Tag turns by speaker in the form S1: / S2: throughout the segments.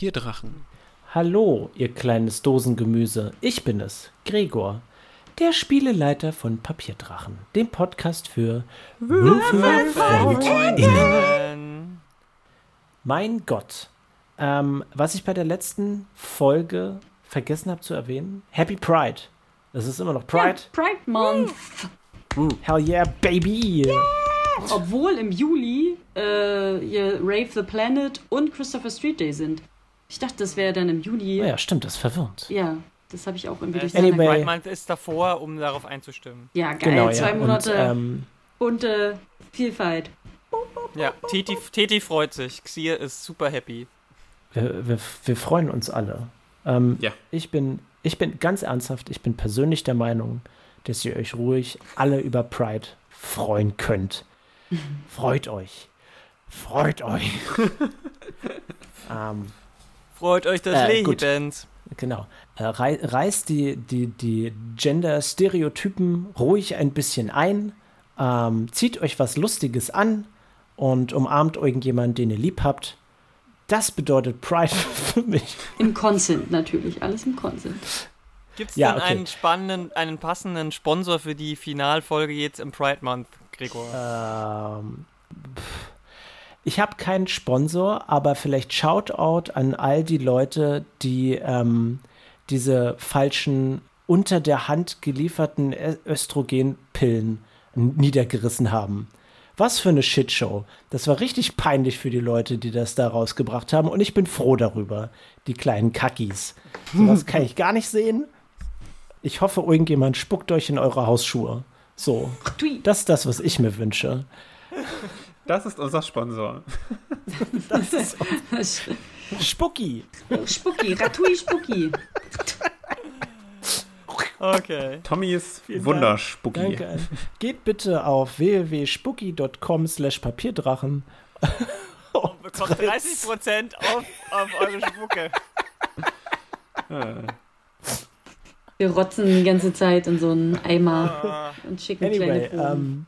S1: Papierdrachen.
S2: Hallo, ihr kleines Dosengemüse. Ich bin es, Gregor, der Spieleleiter von Papierdrachen, dem Podcast für WürfelfreundInnen. Mein Gott. Ähm, was ich bei der letzten Folge vergessen habe zu erwähnen, Happy Pride. Es ist immer noch Pride.
S3: Ja, Pride Month.
S2: Hell yeah, baby.
S3: Obwohl im Juli äh, hier Rave the Planet und Christopher Street Day sind. Ich dachte, das wäre dann im Juli.
S2: Ja, stimmt, das ist verwirrend.
S3: Ja, das habe ich auch irgendwie
S4: Äh,
S3: durch
S2: Anyway.
S4: Pride Month ist davor, um darauf einzustimmen.
S3: Ja, geil.
S2: Genau,
S3: Zwei
S2: ja.
S3: Monate
S2: Und, ähm,
S3: bunte Vielfalt.
S4: Ja, Teti, Teti freut sich. Xir ist super happy.
S2: wir, wir, wir freuen uns alle. Ähm,
S1: Ja.
S2: ich, bin, ich bin ganz ernsthaft, ich bin persönlich der Meinung, dass ihr euch ruhig alle über Pride freuen könnt. Freut euch. Freut euch. ähm,
S4: Freut euch des
S2: Äh, gut.
S4: Lebens.
S2: genau. Äh, rei reißt die, die, die Gender-Stereotypen ruhig ein bisschen ein. Ähm, zieht euch was Lustiges an und umarmt irgendjemanden, den ihr lieb habt. Das bedeutet Pride für mich.
S3: Im Consent natürlich. Alles im Consent.
S4: Gibt es
S2: Ja,
S4: denn
S2: okay.
S4: einen spannenden, einen passenden Sponsor für die Finalfolge jetzt im Pride Month, Gregor?
S2: Ähm, pff. Ich habe keinen Sponsor, aber vielleicht Shoutout an all die Leute, die ähm, diese falschen unter der Hand gelieferten Östrogenpillen niedergerissen haben. Was für eine Shitshow. Das war richtig peinlich für die Leute, die das da rausgebracht haben. Und ich bin froh darüber, die kleinen Kackis. Sowas kann ich gar nicht sehen. Ich hoffe, irgendjemand spuckt euch in eure Hausschuhe. So. Das ist das, was ich mir wünsche.
S1: Das ist unser Sponsor.
S2: Das ist Spucki.
S3: Spucki. Ratui Spucki.
S4: Okay.
S1: Tommys Wunderspucki.
S2: Danke. Geht bitte auf www.spucki.com slash Papierdrachen.
S4: Bekommt 30% auf, auf eure Spucke.
S3: Wir rotzen die ganze Zeit in so einen Eimer
S4: Ah,
S3: und schicken
S2: Anyway,
S3: kleine Proben.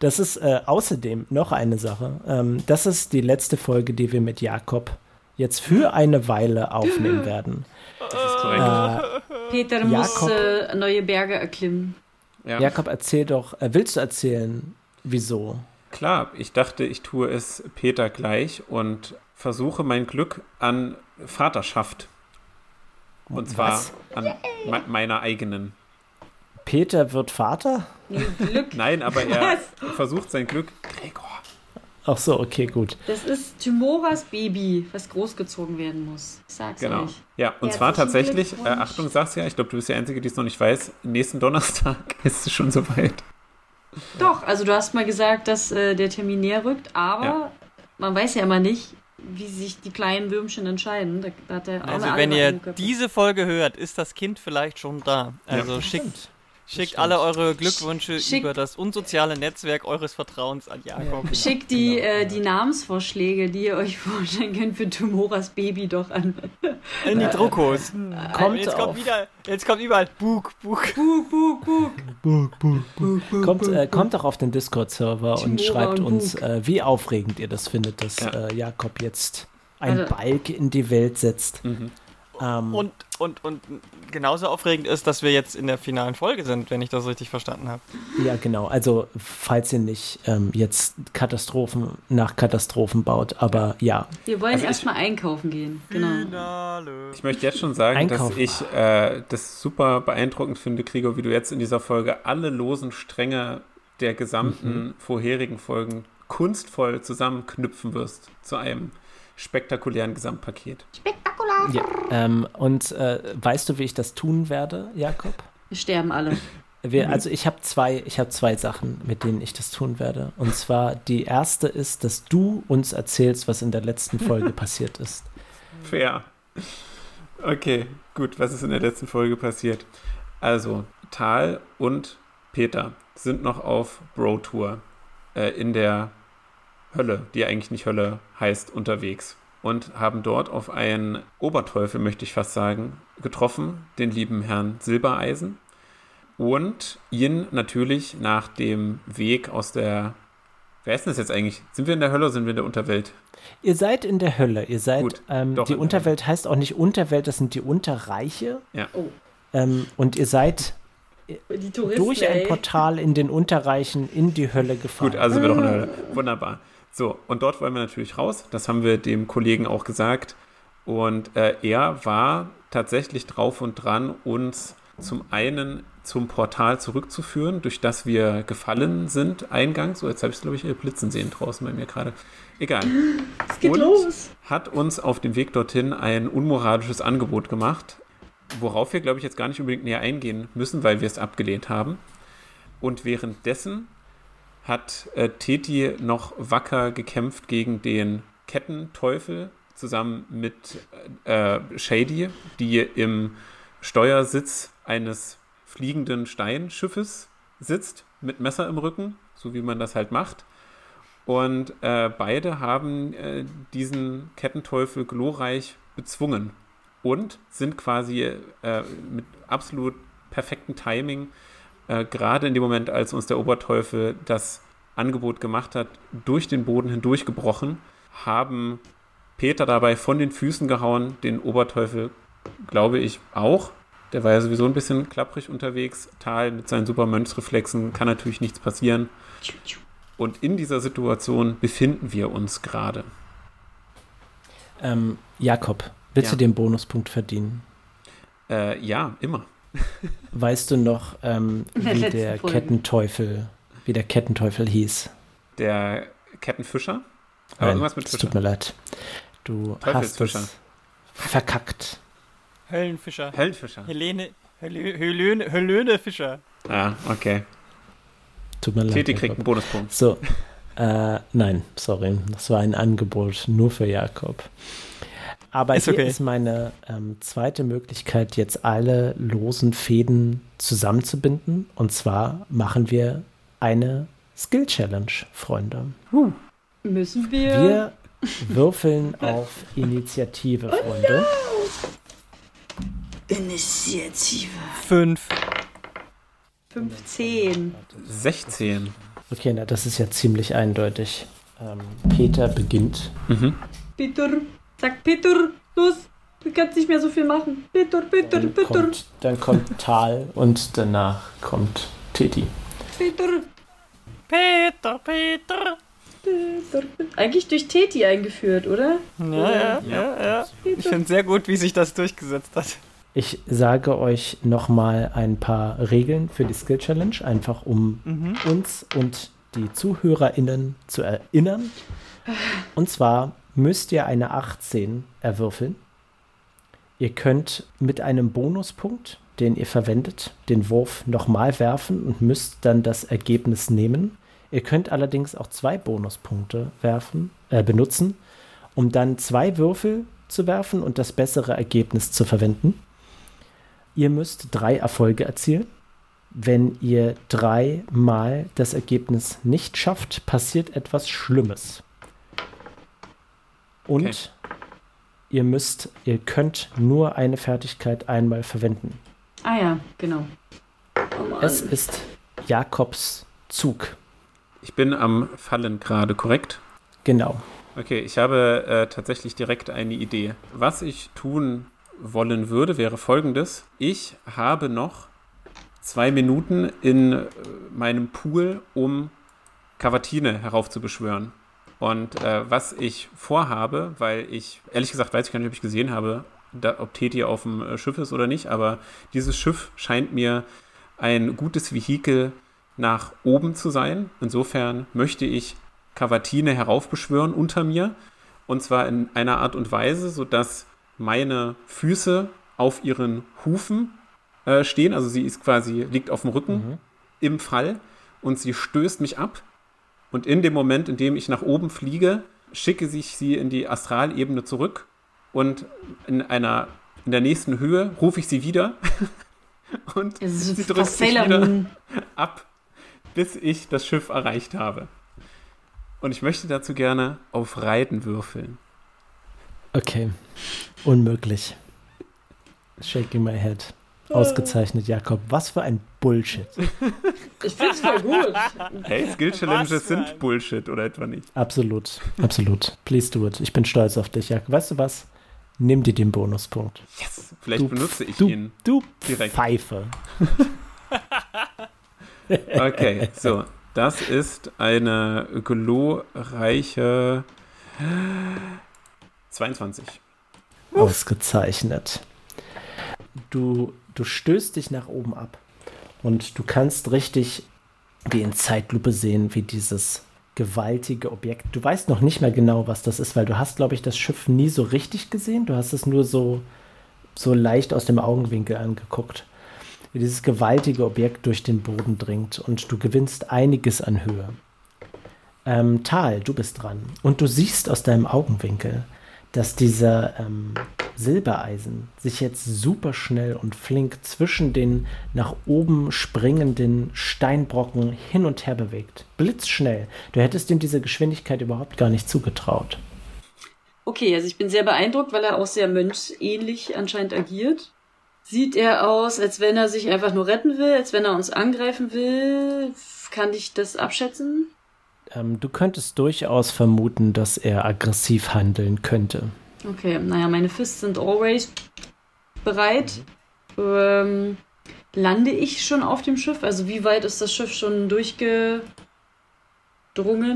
S2: Das ist äh, außerdem noch eine Sache. Ähm, das ist die letzte Folge, die wir mit Jakob jetzt für eine Weile aufnehmen werden.
S1: das ist korrekt.
S2: Äh,
S3: Peter muss
S2: Jakob-
S3: äh, neue Berge erklimmen.
S1: ja.
S2: Jakob, erzähl doch, äh, willst du erzählen, wieso?
S1: Klar, ich dachte, ich tue es Peter gleich und versuche mein Glück an Vaterschaft. Und zwar
S2: Was?
S1: an me meiner eigenen.
S2: Peter wird Vater?
S3: Glück.
S1: Nein, aber er versucht sein Glück. Gregor.
S2: Ach so, okay, gut.
S3: Das ist Timoras Baby, was großgezogen werden muss. Ich sag's
S1: Genau.
S3: euch.
S1: Ja, und
S3: Herzlichen
S1: zwar tatsächlich, äh. Achtung, sag's ja, ich glaube, du bist die Einzige, die es noch nicht weiß, nächsten Donnerstag ist es schon soweit.
S3: Doch, also du hast mal gesagt, dass äh, der Termin näher rückt, aber
S1: Ja.
S3: man weiß ja immer nicht, wie sich die kleinen Würmchen entscheiden. Da, da hat der auch
S4: Also wenn ihr diese Folge hört, ist das Kind vielleicht schon da. Also schickt, schickt alle eure Glückwünsche
S3: Schick-
S4: über das unsoziale Netzwerk eures Vertrauens an Jakob.
S3: Schickt die,
S2: Genau,
S3: äh,
S2: ja.
S3: die Namensvorschläge, die ihr euch vorstellen könnt für Timoras Baby doch an.
S4: In die Druckos.
S2: Kommt
S4: jetzt
S2: auf.
S4: kommt wieder, jetzt kommt überall Bug, Bug.
S3: Bug, bug, bug.
S2: Kommt, äh, kommt doch auf den Discord-Server und schreibt
S3: und
S2: uns,
S3: Bug.
S2: äh, wie aufregend ihr das findet, dass
S1: Ja.
S2: äh, Jakob jetzt ein
S3: Also-
S2: Balk in die Welt setzt.
S1: Mhm.
S2: Ähm,
S4: Und, und, und genauso aufregend ist, dass wir jetzt in der finalen Folge sind, wenn ich das richtig verstanden habe.
S2: ja, genau. Also, falls ihr nicht ähm, jetzt Katastrophen nach Katastrophen baut, aber ja.
S3: Wir wollen
S1: Also
S3: erstmal einkaufen gehen. Genau.
S4: Finale.
S1: Ich möchte jetzt schon sagen,
S2: Einkaufen.
S1: dass ich äh, das super beeindruckend finde, Gregor, wie du jetzt in dieser Folge alle losen Stränge der gesamten vorherigen Folgen kunstvoll zusammenknüpfen wirst zu einem spektakulären Gesamtpaket.
S2: ja ähm, und äh, weißt du, wie ich das tun werde, Jakob?
S3: Wir sterben alle.
S2: Wir, also ich habe zwei, ich habe zwei Sachen, mit denen ich das tun werde. Und zwar die erste ist, dass du uns erzählst, was in der letzten Folge passiert ist.
S1: Fair. Okay, gut. Was ist in der letzten Folge passiert? Also, Tal und Peter sind noch auf Bro-Tour äh, in der Hölle, die eigentlich nicht Hölle heißt, unterwegs. Und haben dort auf einen Oberteufel, möchte ich fast sagen, getroffen, den lieben Herrn Silbereisen. Und ihn natürlich nach dem Weg aus der Wer ist denn das jetzt eigentlich? Sind wir in der Hölle oder sind wir in der Unterwelt?
S2: Ihr seid in der Hölle. Ihr seid,
S1: Gut,
S2: ähm,
S1: doch
S2: die Unterwelt heißt auch nicht Unterwelt, das sind die Unterreiche.
S1: Ja.
S3: Oh,
S2: Ähm, und ihr seid
S3: die Touristen,
S2: durch ein
S3: ey.
S2: Portal in den Unterreichen in die Hölle gefahren.
S1: Gut, also sind wir doch in der Hölle. Wunderbar. So, und dort wollen wir natürlich raus. Das haben wir dem Kollegen auch gesagt. Und äh, er war tatsächlich drauf und dran, uns zum einen zum Portal zurückzuführen, durch das wir gefallen sind eingangs. So, jetzt habe ich es, glaube ich, blitzen sehen draußen bei mir gerade. Egal.
S3: Es geht
S1: und
S3: los.
S1: hat uns auf dem Weg dorthin ein unmoralisches Angebot gemacht, worauf wir, glaube ich, jetzt gar nicht unbedingt näher eingehen müssen, weil wir es abgelehnt haben. Und währenddessen hat äh, Teti noch wacker gekämpft gegen den Kettenteufel zusammen mit äh, Shady, die im Steuersitz eines fliegenden Steinschiffes sitzt, mit Messer im Rücken, so wie man das halt macht. Und äh, beide haben äh, diesen Kettenteufel glorreich bezwungen und sind quasi äh, mit absolut perfektem Timing, äh, gerade in dem Moment, als uns der Oberteufel das Angebot gemacht hat, durch den Boden hindurchgebrochen, haben Peter dabei von den Füßen gehauen, den Oberteufel, glaube ich, auch. Der war ja sowieso ein bisschen klapprig unterwegs. Tal mit seinen super Mönchsreflexen kann natürlich nichts passieren. Und in dieser Situation befinden wir uns gerade.
S2: Ähm, Jakob, willst
S1: Ja.
S2: du den Bonuspunkt verdienen?
S1: Äh, ja, immer.
S2: Weißt du noch, ähm, wie der
S3: Folge.
S2: Kettenteufel, wie der Kettenteufel hieß?
S1: Der Kettenfischer. Aber
S2: Nein,
S1: irgendwas mit Fischer.
S2: tut mir leid. Du hast es verkackt.
S4: Höllenfischer.
S1: Heldenfischer.
S4: Helene, Hölöne, Hölöne Fischer.
S1: Ah, okay.
S2: Tut mir leid. Jakob.
S1: kriegt einen Bonuspunkt.
S2: So, äh, nein, sorry, das war ein Angebot nur für Jakob. Aber
S4: Ist
S2: hier
S4: okay.
S2: ist meine ähm, zweite Möglichkeit, jetzt alle losen Fäden zusammenzubinden. Und zwar machen wir eine Skill Challenge, Freunde.
S3: Müssen wir.
S2: Wir würfeln auf Initiative, Freunde.
S3: Initiative.
S4: Fünf.
S3: 15.
S1: 16.
S2: Okay, na, das ist ja ziemlich eindeutig. Ähm, Peter beginnt.
S1: Mhm.
S3: Peter. Sag Peter. Los. Du kannst nicht mehr so viel machen. Peter, Peter,
S2: Dann
S3: Peter.
S2: kommt, dann kommt Tal und danach kommt Teti.
S3: Peter.
S4: Peter, Peter.
S3: Peter. Eigentlich durch Teti eingeführt, oder?
S4: Ja, ja, ja, ja. Ich finde sehr gut, wie sich das durchgesetzt hat.
S2: Ich sage euch nochmal ein paar Regeln für die Skill Challenge, einfach um
S4: Mhm.
S2: uns und die ZuhörerInnen zu erinnern. Und zwar müsst ihr eine 18 erwürfeln. Ihr könnt mit einem Bonuspunkt, den ihr verwendet, den Wurf nochmal werfen und müsst dann das Ergebnis nehmen. Ihr könnt allerdings auch zwei Bonuspunkte werfen, äh, benutzen, um dann zwei Würfel zu werfen und das bessere Ergebnis zu verwenden. Ihr müsst drei Erfolge erzielen. Wenn ihr dreimal das Ergebnis nicht schafft, passiert etwas Schlimmes. Und
S1: Okay.
S2: ihr müsst, ihr könnt nur eine Fertigkeit einmal verwenden.
S3: Ah ja, genau. Oh.
S2: Es ist Jakobs Zug.
S1: Ich bin am Fallen gerade, korrekt?
S2: Genau.
S1: Okay, ich habe äh, tatsächlich direkt eine Idee. Was ich tun wollen würde, wäre folgendes. Ich habe noch zwei Minuten in äh, meinem Pool, um Cavatine heraufzubeschwören. Und äh, was ich vorhabe, weil ich, ehrlich gesagt, weiß ich gar nicht, ob ich gesehen habe, da, ob Teti auf dem äh, Schiff ist oder nicht, aber dieses Schiff scheint mir ein gutes Vehikel nach oben zu sein. Insofern möchte ich Cavatine heraufbeschwören unter mir. Und zwar in einer Art und Weise, sodass meine Füße auf ihren Hufen äh, stehen. Also sie ist quasi, liegt auf dem Rücken
S2: Mhm.
S1: im Fall und sie stößt mich ab. Und in dem Moment, in dem ich nach oben fliege, schicke ich sie in die Astralebene zurück und in einer in der nächsten Höhe rufe ich sie wieder und sie drückt sich wieder ab, bis ich das Schiff erreicht habe. Und ich möchte dazu gerne auf Reiten würfeln.
S2: Okay. Unmöglich. Shaking my head. Ausgezeichnet, Jakob. Was für ein Bullshit.
S3: Ich find's voll gut.
S1: Hey, Skill Challenges
S4: Was für
S1: sind Bullshit oder etwa nicht?
S2: Absolut, absolut. Please do it. Ich bin stolz auf dich, Jakob. Weißt du was? Nimm dir den Bonuspunkt.
S1: Yes. Vielleicht
S2: Du-
S1: benutze ich
S2: Du,
S1: ihn.
S2: du
S1: direkt.
S2: Pfeife.
S1: Okay, so. Das ist eine glorreiche 22.
S2: Ausgezeichnet. Du, du stößt dich nach oben ab und du kannst richtig wie in Zeitlupe sehen, wie dieses gewaltige Objekt. Du weißt noch nicht mehr genau, was das ist, weil du hast, glaube ich, das Schiff nie so richtig gesehen. Du hast es nur so, so leicht aus dem Augenwinkel angeguckt. Wie dieses gewaltige Objekt durch den Boden dringt und du gewinnst einiges an Höhe. Ähm, Tal, du bist dran. Und du siehst aus deinem Augenwinkel, dass dieser ähm, Silbereisen sich jetzt super schnell und flink zwischen den nach oben springenden Steinbrocken hin und her bewegt. Blitzschnell. Du hättest ihm diese Geschwindigkeit überhaupt gar nicht zugetraut.
S3: Okay, also ich bin sehr beeindruckt, weil er auch sehr mönchsähnlich anscheinend agiert. Sieht er aus, als wenn er sich einfach nur retten will, als wenn er uns angreifen will? Kann ich das abschätzen?
S2: Ähm, du könntest durchaus vermuten, dass er aggressiv handeln könnte.
S3: Okay, naja, meine Fists sind always bereit. Ähm, lande ich schon auf dem Schiff? Also wie weit ist das Schiff schon durchgedrungen,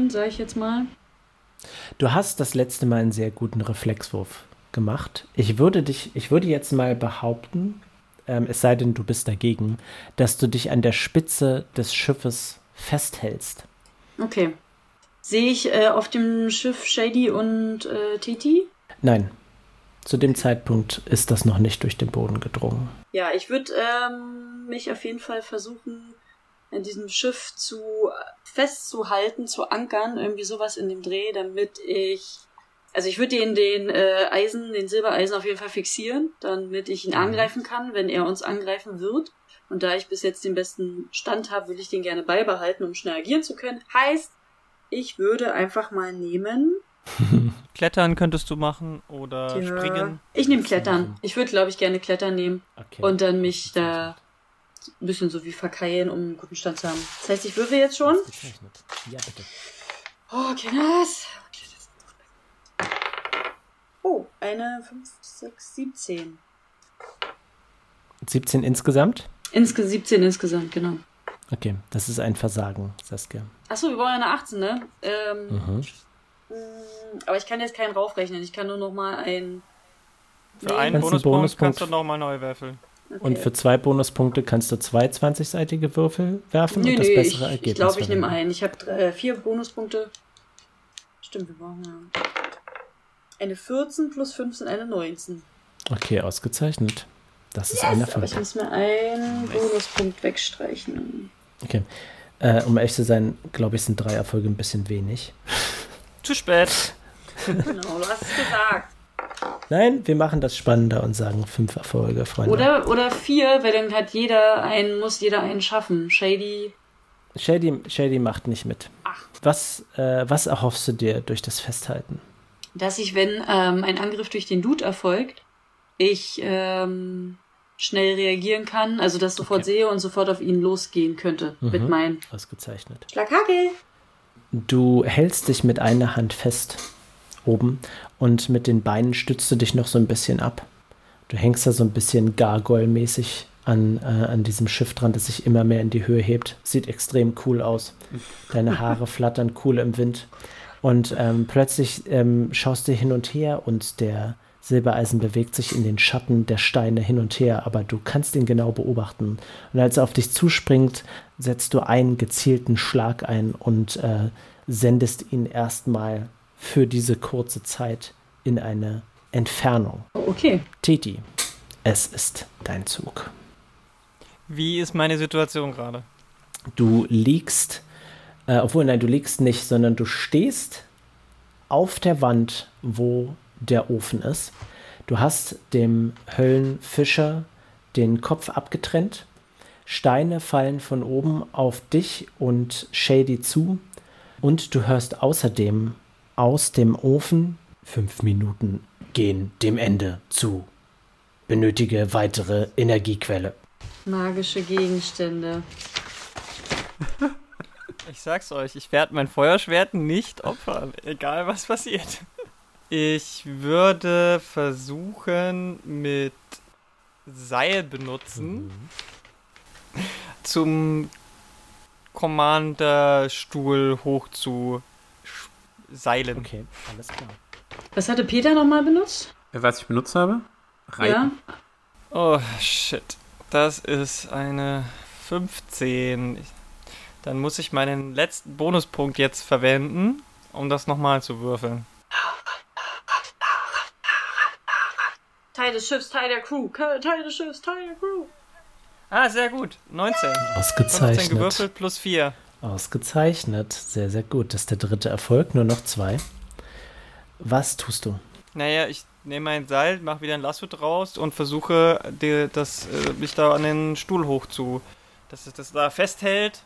S3: sag ich jetzt mal?
S2: Du hast das letzte Mal einen sehr guten Reflexwurf gemacht. Ich würde dich, ich würde jetzt mal behaupten, ähm, es sei denn, du bist dagegen, dass du dich an der Spitze des Schiffes festhältst.
S3: Okay. Sehe ich äh, auf dem Schiff Shady und äh, Titi?
S2: Nein, zu dem Zeitpunkt ist das noch nicht durch den Boden gedrungen.
S3: Ja, ich würde ähm, mich auf jeden Fall versuchen, in diesem Schiff zu festzuhalten, zu ankern, irgendwie sowas in dem Dreh, damit ich. Also ich würde den, den äh, Eisen, den Silbereisen auf jeden Fall fixieren, damit ich ihn angreifen kann, wenn er uns angreifen wird. Und da ich bis jetzt den besten Stand habe, will ich den gerne beibehalten, um schnell agieren zu können. Heißt, ich würde einfach mal nehmen.
S4: Klettern könntest du machen oder
S3: Ja.
S4: springen.
S3: Ich nehme Klettern. Ich würde, glaube ich, gerne Klettern nehmen.
S2: Okay.
S3: Und dann mich da ein bisschen so wie verkeilen, um einen guten Stand zu haben. Das heißt, ich würfel jetzt schon.
S2: Ja, bitte.
S3: Oh, Kinders. Oh, eine 5, 6, 17.
S2: 17 insgesamt?
S3: Insge 17 insgesamt, genau.
S2: Okay, das ist ein Versagen, Saskia.
S3: Achso, wir wollen ja eine 18, ne? Ähm,
S2: Mhm.
S3: mh, aber ich kann jetzt keinen raufrechnen. Ich kann nur noch mal ein.
S4: Für
S3: Nee.
S4: einen
S2: einen
S4: Bonuspunkt
S2: Bonuspunkt-
S4: kannst du nochmal neu würfeln.
S3: Okay.
S2: Und für zwei Bonuspunkte kannst du zwei 20-seitige Würfel werfen
S3: Nö,
S2: und das
S3: nö,
S2: bessere
S3: ich,
S2: Ergebnis
S3: ich glaube, ich nehme einen. Ich habe äh, vier Bonuspunkte. Stimmt, wir brauchen ja. Eine 14 plus 5 sind eine 19.
S2: Okay, ausgezeichnet. Das ist ein
S3: Aber
S2: Erfolg.
S3: ich muss mir einen Bonuspunkt wegstreichen.
S2: Okay. Äh, um ehrlich zu sein, glaube ich, sind drei Erfolge ein bisschen wenig.
S4: Zu spät.
S3: Genau, du hast es gesagt.
S2: Nein, wir machen das spannender und sagen fünf Erfolge, Freunde.
S3: Oder, oder vier, weil dann hat jeder einen, muss jeder einen schaffen. Shady.
S2: Shady, Shady macht nicht mit.
S3: Ach.
S2: Was, äh, was erhoffst du dir durch das Festhalten?
S3: Dass ich, wenn ähm, ein Angriff durch den Dude erfolgt, ich ähm, schnell reagieren kann, also das sofort
S2: Okay.
S3: sehe und sofort auf ihn losgehen könnte mit
S2: Mhm.
S3: meinem
S2: Ausgezeichnet.
S3: Schlaghagel.
S2: Du hältst dich mit einer Hand fest oben und mit den Beinen stützt du dich noch so ein bisschen ab. Du hängst da so ein bisschen Gargoyle-mäßig an, äh, an diesem Schiff dran, das sich immer mehr in die Höhe hebt. Sieht extrem cool aus. Deine Haare flattern cool im Wind. Und ähm, plötzlich ähm, schaust du hin und her und der Silbereisen bewegt sich in den Schatten der Steine hin und her, aber du kannst ihn genau beobachten. Und als er auf dich zuspringt, setzt du einen gezielten Schlag ein und äh, sendest ihn erstmal für diese kurze Zeit in eine Entfernung.
S3: Okay.
S2: Titi, es ist dein Zug.
S4: Wie ist meine Situation gerade?
S2: Du liegst, äh, obwohl nein, du liegst nicht, sondern du stehst auf der Wand, wo der Ofen ist. Du hast dem Höllenfischer den Kopf abgetrennt. Steine fallen von oben auf dich und Shady zu. Und du hörst außerdem aus dem Ofen fünf Minuten gehen dem Ende zu. Benötige weitere Energiequelle.
S3: Magische Gegenstände.
S4: Ich sag's euch, ich werde mein Feuerschwert nicht opfern, egal was passiert. Ich würde versuchen, mit Seil benutzen
S2: Mhm.
S4: zum Commanderstuhl hoch zu seilen.
S2: Okay, alles klar.
S3: Was hatte Peter nochmal benutzt?
S1: Äh, Was ich benutzt habe? Reiten.
S4: Oh, shit. Das ist eine 15. Ich- Dann muss ich meinen letzten Bonuspunkt jetzt verwenden, um das nochmal zu würfeln.
S3: Teil des Schiffs, Teil der Crew. Teil des Schiffs, Teil der Crew.
S4: Ah, sehr gut. 19. 15
S2: Ausgezeichnet.
S4: gewürfelt plus 4.
S2: Ausgezeichnet. Sehr, sehr gut. Das ist der dritte Erfolg. Nur noch zwei. Was tust du?
S4: Naja, ich nehme mein Seil, mache wieder ein Lasso draus und versuche, die, das, äh, mich da an den Stuhl hoch zu. Dass es das da festhält.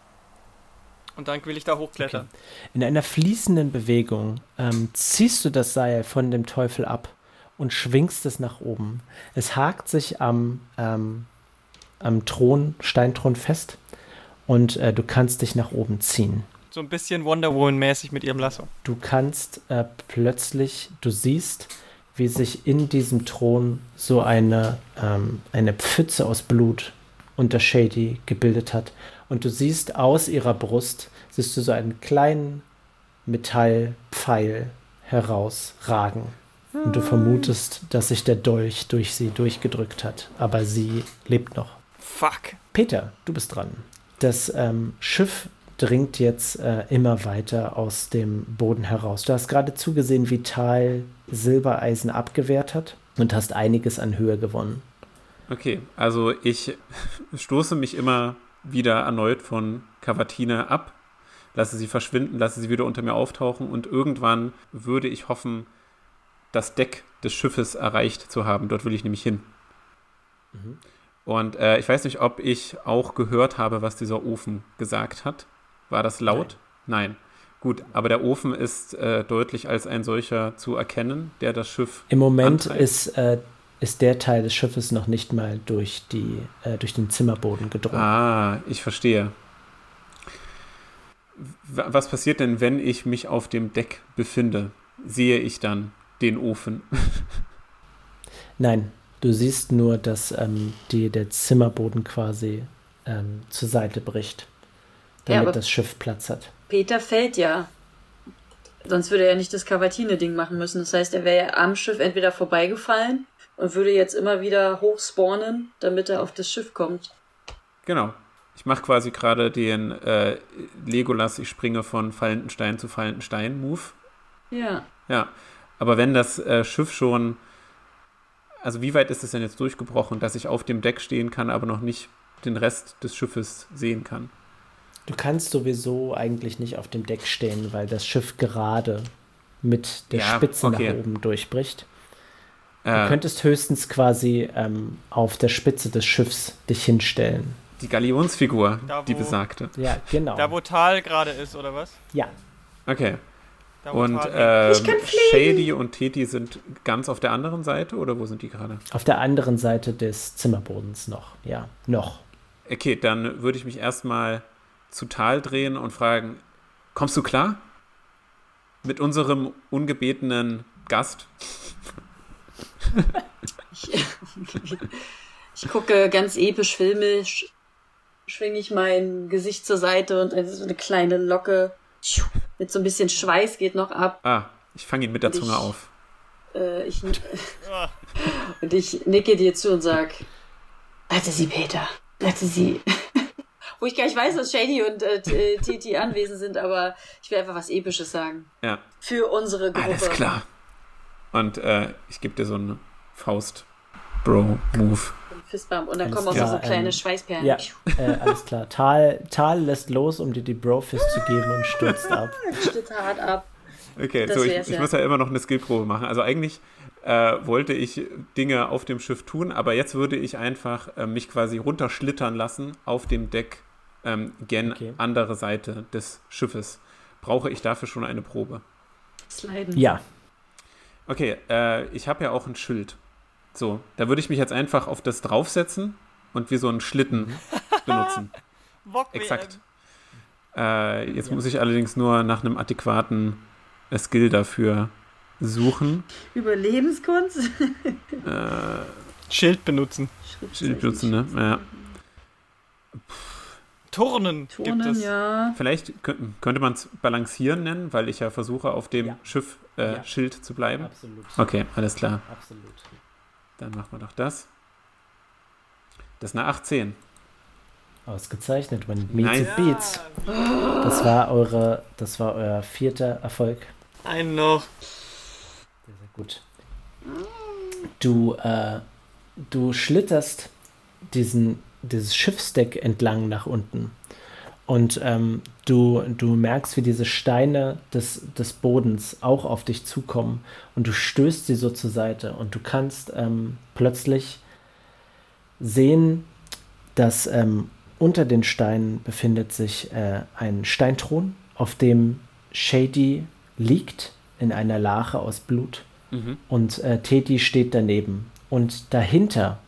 S4: Und dann will ich da hochklettern.
S2: In einer fließenden Bewegung ähm, ziehst du das Seil von dem Teufel ab und schwingst es nach oben. Es hakt sich am, ähm, am Thron, Steinthron fest und äh, du kannst dich nach oben ziehen.
S4: So ein bisschen Wonder Woman-mäßig mit ihrem Lasso.
S2: Du kannst äh, plötzlich, du siehst, wie sich in diesem Thron so eine, ähm, eine Pfütze aus Blut unter Shady gebildet hat. Und du siehst aus ihrer Brust, siehst du so einen kleinen Metallpfeil herausragen. Und du vermutest, dass sich der Dolch durch sie durchgedrückt hat. Aber sie lebt noch.
S4: Fuck.
S2: Peter, du bist dran. Das ähm, Schiff dringt jetzt äh, immer weiter aus dem Boden heraus. Du hast gerade zugesehen, wie Tal Silbereisen abgewehrt hat und hast einiges an Höhe gewonnen.
S1: Okay, also ich stoße mich immer wieder erneut von Cavatina ab, lasse sie verschwinden, lasse sie wieder unter mir auftauchen und irgendwann würde ich hoffen, das Deck des Schiffes erreicht zu haben. Dort will ich nämlich hin. Und äh, ich weiß nicht, ob ich auch gehört habe, was dieser Ofen gesagt hat. War das laut? Nein. Gut, aber der Ofen ist äh, deutlich als ein solcher zu erkennen, der das Schiff
S2: Im Moment
S1: antreibt.
S2: ist, äh, ist der Teil des Schiffes noch nicht mal durch, die, äh, durch den Zimmerboden gedrungen.
S1: Ah, ich verstehe. W- Was passiert denn, wenn ich mich auf dem Deck befinde? Sehe ich dann den Ofen?
S2: Nein, du siehst nur, dass ähm, die, der Zimmerboden quasi ähm, zur Seite bricht,
S3: Ja,
S2: damit
S3: aber-
S2: das Schiff Platz hat.
S3: Peter fällt ja. Sonst würde er ja nicht das Cavatine-Ding machen müssen. Das heißt, er wäre ja am Schiff entweder vorbeigefallen und würde jetzt immer wieder hochspawnen, damit er auf das Schiff kommt.
S1: Genau. Ich mache quasi gerade den äh, Legolas, ich springe von fallenden Stein zu fallenden Stein Move.
S3: Ja.
S1: Ja, aber wenn das äh, Schiff schon, also wie weit ist es denn jetzt durchgebrochen, dass ich auf dem Deck stehen kann, aber noch nicht den Rest des Schiffes sehen kann?
S2: Du kannst sowieso eigentlich nicht auf dem Deck stehen, weil das Schiff gerade mit der
S1: Ja,
S2: Spitze
S1: okay.
S2: nach oben durchbricht. Du
S1: Äh,
S2: könntest höchstens quasi ähm, auf der Spitze des Schiffs dich hinstellen.
S1: die Galionsfigur,
S4: Da,
S1: die
S4: wo-
S1: besagte.
S2: Ja, genau.
S4: Da, wo Tal gerade ist, oder was?
S2: ja,
S1: Okay. Und ähm. Shady und Teti sind ganz auf der anderen Seite oder wo sind die gerade?
S2: auf der anderen Seite des Zimmerbodens noch. Ja, noch.
S1: Okay, dann würde ich mich erstmal zu Tal drehen und fragen: Kommst du klar? Mit unserem ungebetenen Gast?
S3: Ich, ich gucke ganz episch filmisch, schwinge ich mein Gesicht zur Seite und eine- so eine kleine Locke mit so ein bisschen Schweiß geht noch ab.
S1: Ah, ich fange ihn mit der
S3: Und
S1: Zunge
S3: ich-
S1: auf.
S3: Äh, ich,
S4: Ah.
S3: und ich nicke dir zu und sag, rette sie, Peter, rette sie. Wo ich gar nicht weiß, dass Shady und äh, Titi anwesend sind, aber ich will einfach was Episches sagen.
S1: Ja,
S3: Für unsere Gruppe.
S1: alles klar. Und äh, ich gebe dir so eine Faust-Bro-Move.
S3: Fistbump. Und dann
S2: Alles
S3: kommen auch
S2: klar,
S3: so kleine
S2: ähm,
S3: Schweißperlen.
S2: Ja, äh, alles klar. Tal, Tal lässt los, um dir die Brofist zu geben und stürzt ab.
S3: Schlitt hart ab.
S1: Okay,
S3: Das
S1: so ich
S3: ja.
S1: muss ja immer noch eine Skillprobe machen. Also eigentlich äh, wollte ich Dinge auf dem Schiff tun, aber jetzt würde ich einfach äh, mich quasi runterschlittern lassen auf dem Deck ähm, gen
S2: Okay.
S1: andere Seite des Schiffes. Brauche ich dafür schon eine Probe?
S3: Sliden.
S2: Ja,
S1: Okay, äh, ich habe ja auch ein Schild. So, da würde ich mich jetzt einfach auf das draufsetzen und wie so einen Schlitten benutzen. Exakt. Äh, jetzt muss ich allerdings nur nach einem adäquaten äh, Skill dafür suchen.
S3: Überlebenskunst?
S1: Äh,
S4: Schild benutzen.
S1: Schild benutzen, ne? Ja.
S4: Turnen, gibt
S3: Turnen,
S4: es.
S3: ja.
S1: Vielleicht kö- könnte man es balancieren nennen, weil ich ja versuche, auf dem
S2: Ja.
S1: Schiff äh,
S2: Ja.
S1: Schild zu bleiben.
S2: Absolut.
S1: Okay, alles klar.
S2: Absolut.
S1: Dann machen wir doch das. Das ist eine 18.
S2: Ausgezeichnet. When it meets
S1: Nice.
S2: it beats. Das war eure, das war euer vierter Erfolg.
S4: Einen noch.
S2: Sehr, sehr gut. Du, äh, du schlitterst diesen, dieses Schiffsdeck entlang nach unten. Und ähm, du, du merkst, wie diese Steine des, des Bodens auch auf dich zukommen. Und du stößt sie so zur Seite. Und du kannst ähm, plötzlich sehen, dass ähm, unter den Steinen befindet sich äh, ein Steinthron, auf dem Shady liegt in einer Lache aus Blut.
S1: Mhm.
S2: Und äh, Teti steht daneben. Und dahinter,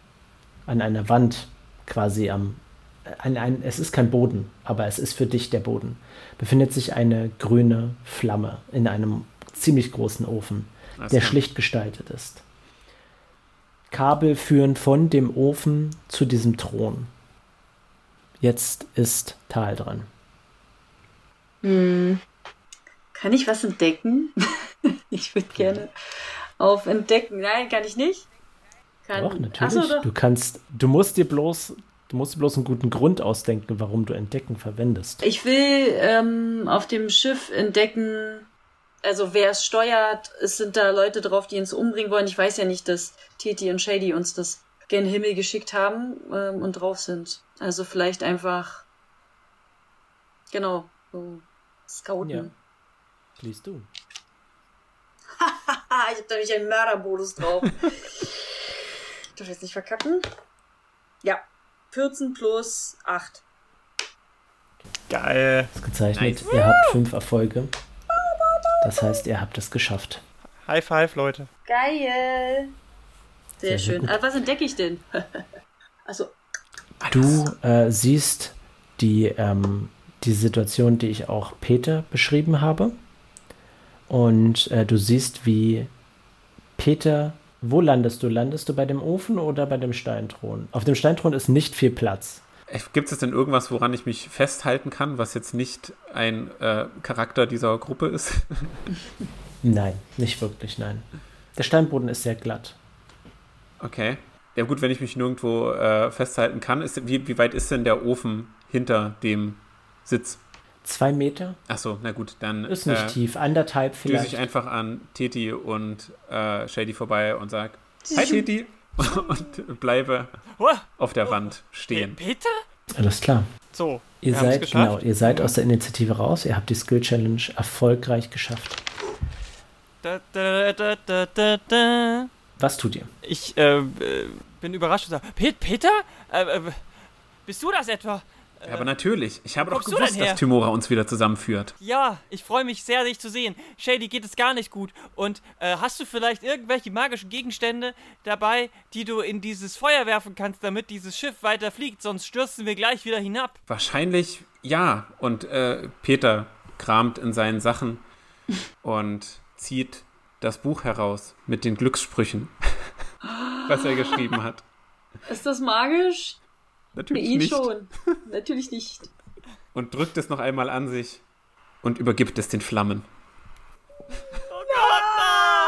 S2: an einer Wand, quasi am. An ein, es ist kein Boden, aber es ist für dich der Boden. Befindet sich eine grüne Flamme in einem ziemlich großen Ofen,
S1: Alles
S2: der
S1: klar.
S2: schlicht gestaltet ist. Kabel führen von dem Ofen zu diesem Thron. Jetzt ist Tal dran.
S3: Hm. Kann ich was entdecken? ich würde gerne auf Entdecken. Nein, kann ich nicht. Kann...
S2: Doch, natürlich.
S3: Ach so, doch.
S2: Du kannst, du musst dir bloß, du musst bloß einen guten Grund ausdenken, warum du Entdecken verwendest.
S3: Ich will ähm, auf dem Schiff entdecken, also wer es steuert, es sind da Leute drauf, die uns umbringen wollen. Ich weiß ja nicht, dass Titi und Shady uns das gen Himmel geschickt haben ähm, und drauf sind. Also vielleicht einfach, genau, so scouten.
S2: Ja. Please do.
S3: Ich hab da nämlich einen Mördermodus drauf. ich darf jetzt nicht verkacken. Ja, 14 plus 8.
S4: Geil.
S2: Ausgezeichnet.
S1: Nice.
S2: Ihr habt fünf Erfolge. Das heißt, ihr habt es geschafft.
S4: High five, Leute.
S3: Geil.
S2: Sehr, sehr
S3: Sehr, schön.
S2: gut.
S3: Ah, was entdecke ich denn? also,
S2: Du äh, siehst die, ähm, die Situation, die ich auch Peter beschrieben habe. Und äh, du siehst, wie Peter. Wo landest du? Landest du bei dem Ofen oder bei dem Steinthron? Auf dem Steinthron ist nicht viel Platz.
S1: Gibt es denn irgendwas, woran ich mich festhalten kann, was jetzt nicht ein äh, Charakter dieser Gruppe ist?
S2: Nein, nicht wirklich, nein. Der Steinboden ist sehr glatt.
S1: Okay. Ja gut, wenn ich mich nirgendwo äh, festhalten kann, ist, wie, wie weit ist denn der Ofen hinter dem Sitz?
S2: Zwei Meter?
S1: Achso, na gut, dann
S2: Ist nicht
S1: äh,
S2: tief, anderthalb
S1: düse
S2: vielleicht.
S1: ich einfach an Teti und äh, Shady vorbei und sag Hi Teti und bleibe auf der Wand stehen.
S4: Peter?
S2: Alles klar.
S4: So,
S2: Ihr seid, genau, ihr seid aus der Initiative raus, ihr habt die Skill Challenge erfolgreich geschafft.
S4: Da, da, da, da, da, da.
S2: Was tut ihr?
S4: Ich äh, äh, bin überrascht und sage, Pet Peter? Äh, äh, bist du das etwa?
S1: Ja, aber natürlich, ich habe doch gewusst, dass Timora uns wieder zusammenführt.
S4: Ja, ich freue mich sehr, dich zu sehen. Shady geht es gar nicht gut. Und äh, hast du vielleicht irgendwelche magischen Gegenstände dabei, die du in dieses Feuer werfen kannst, damit dieses Schiff weiter fliegt? Sonst stürzen wir gleich wieder hinab.
S1: Wahrscheinlich ja. Und äh, Peter kramt in seinen Sachen und zieht das Buch heraus mit den Glückssprüchen, was er geschrieben hat.
S3: ist das magisch? Für
S1: Natürlich
S3: ihn
S1: nicht.
S3: schon. Natürlich nicht.
S1: Und drückt es noch einmal an sich und übergibt es den Flammen.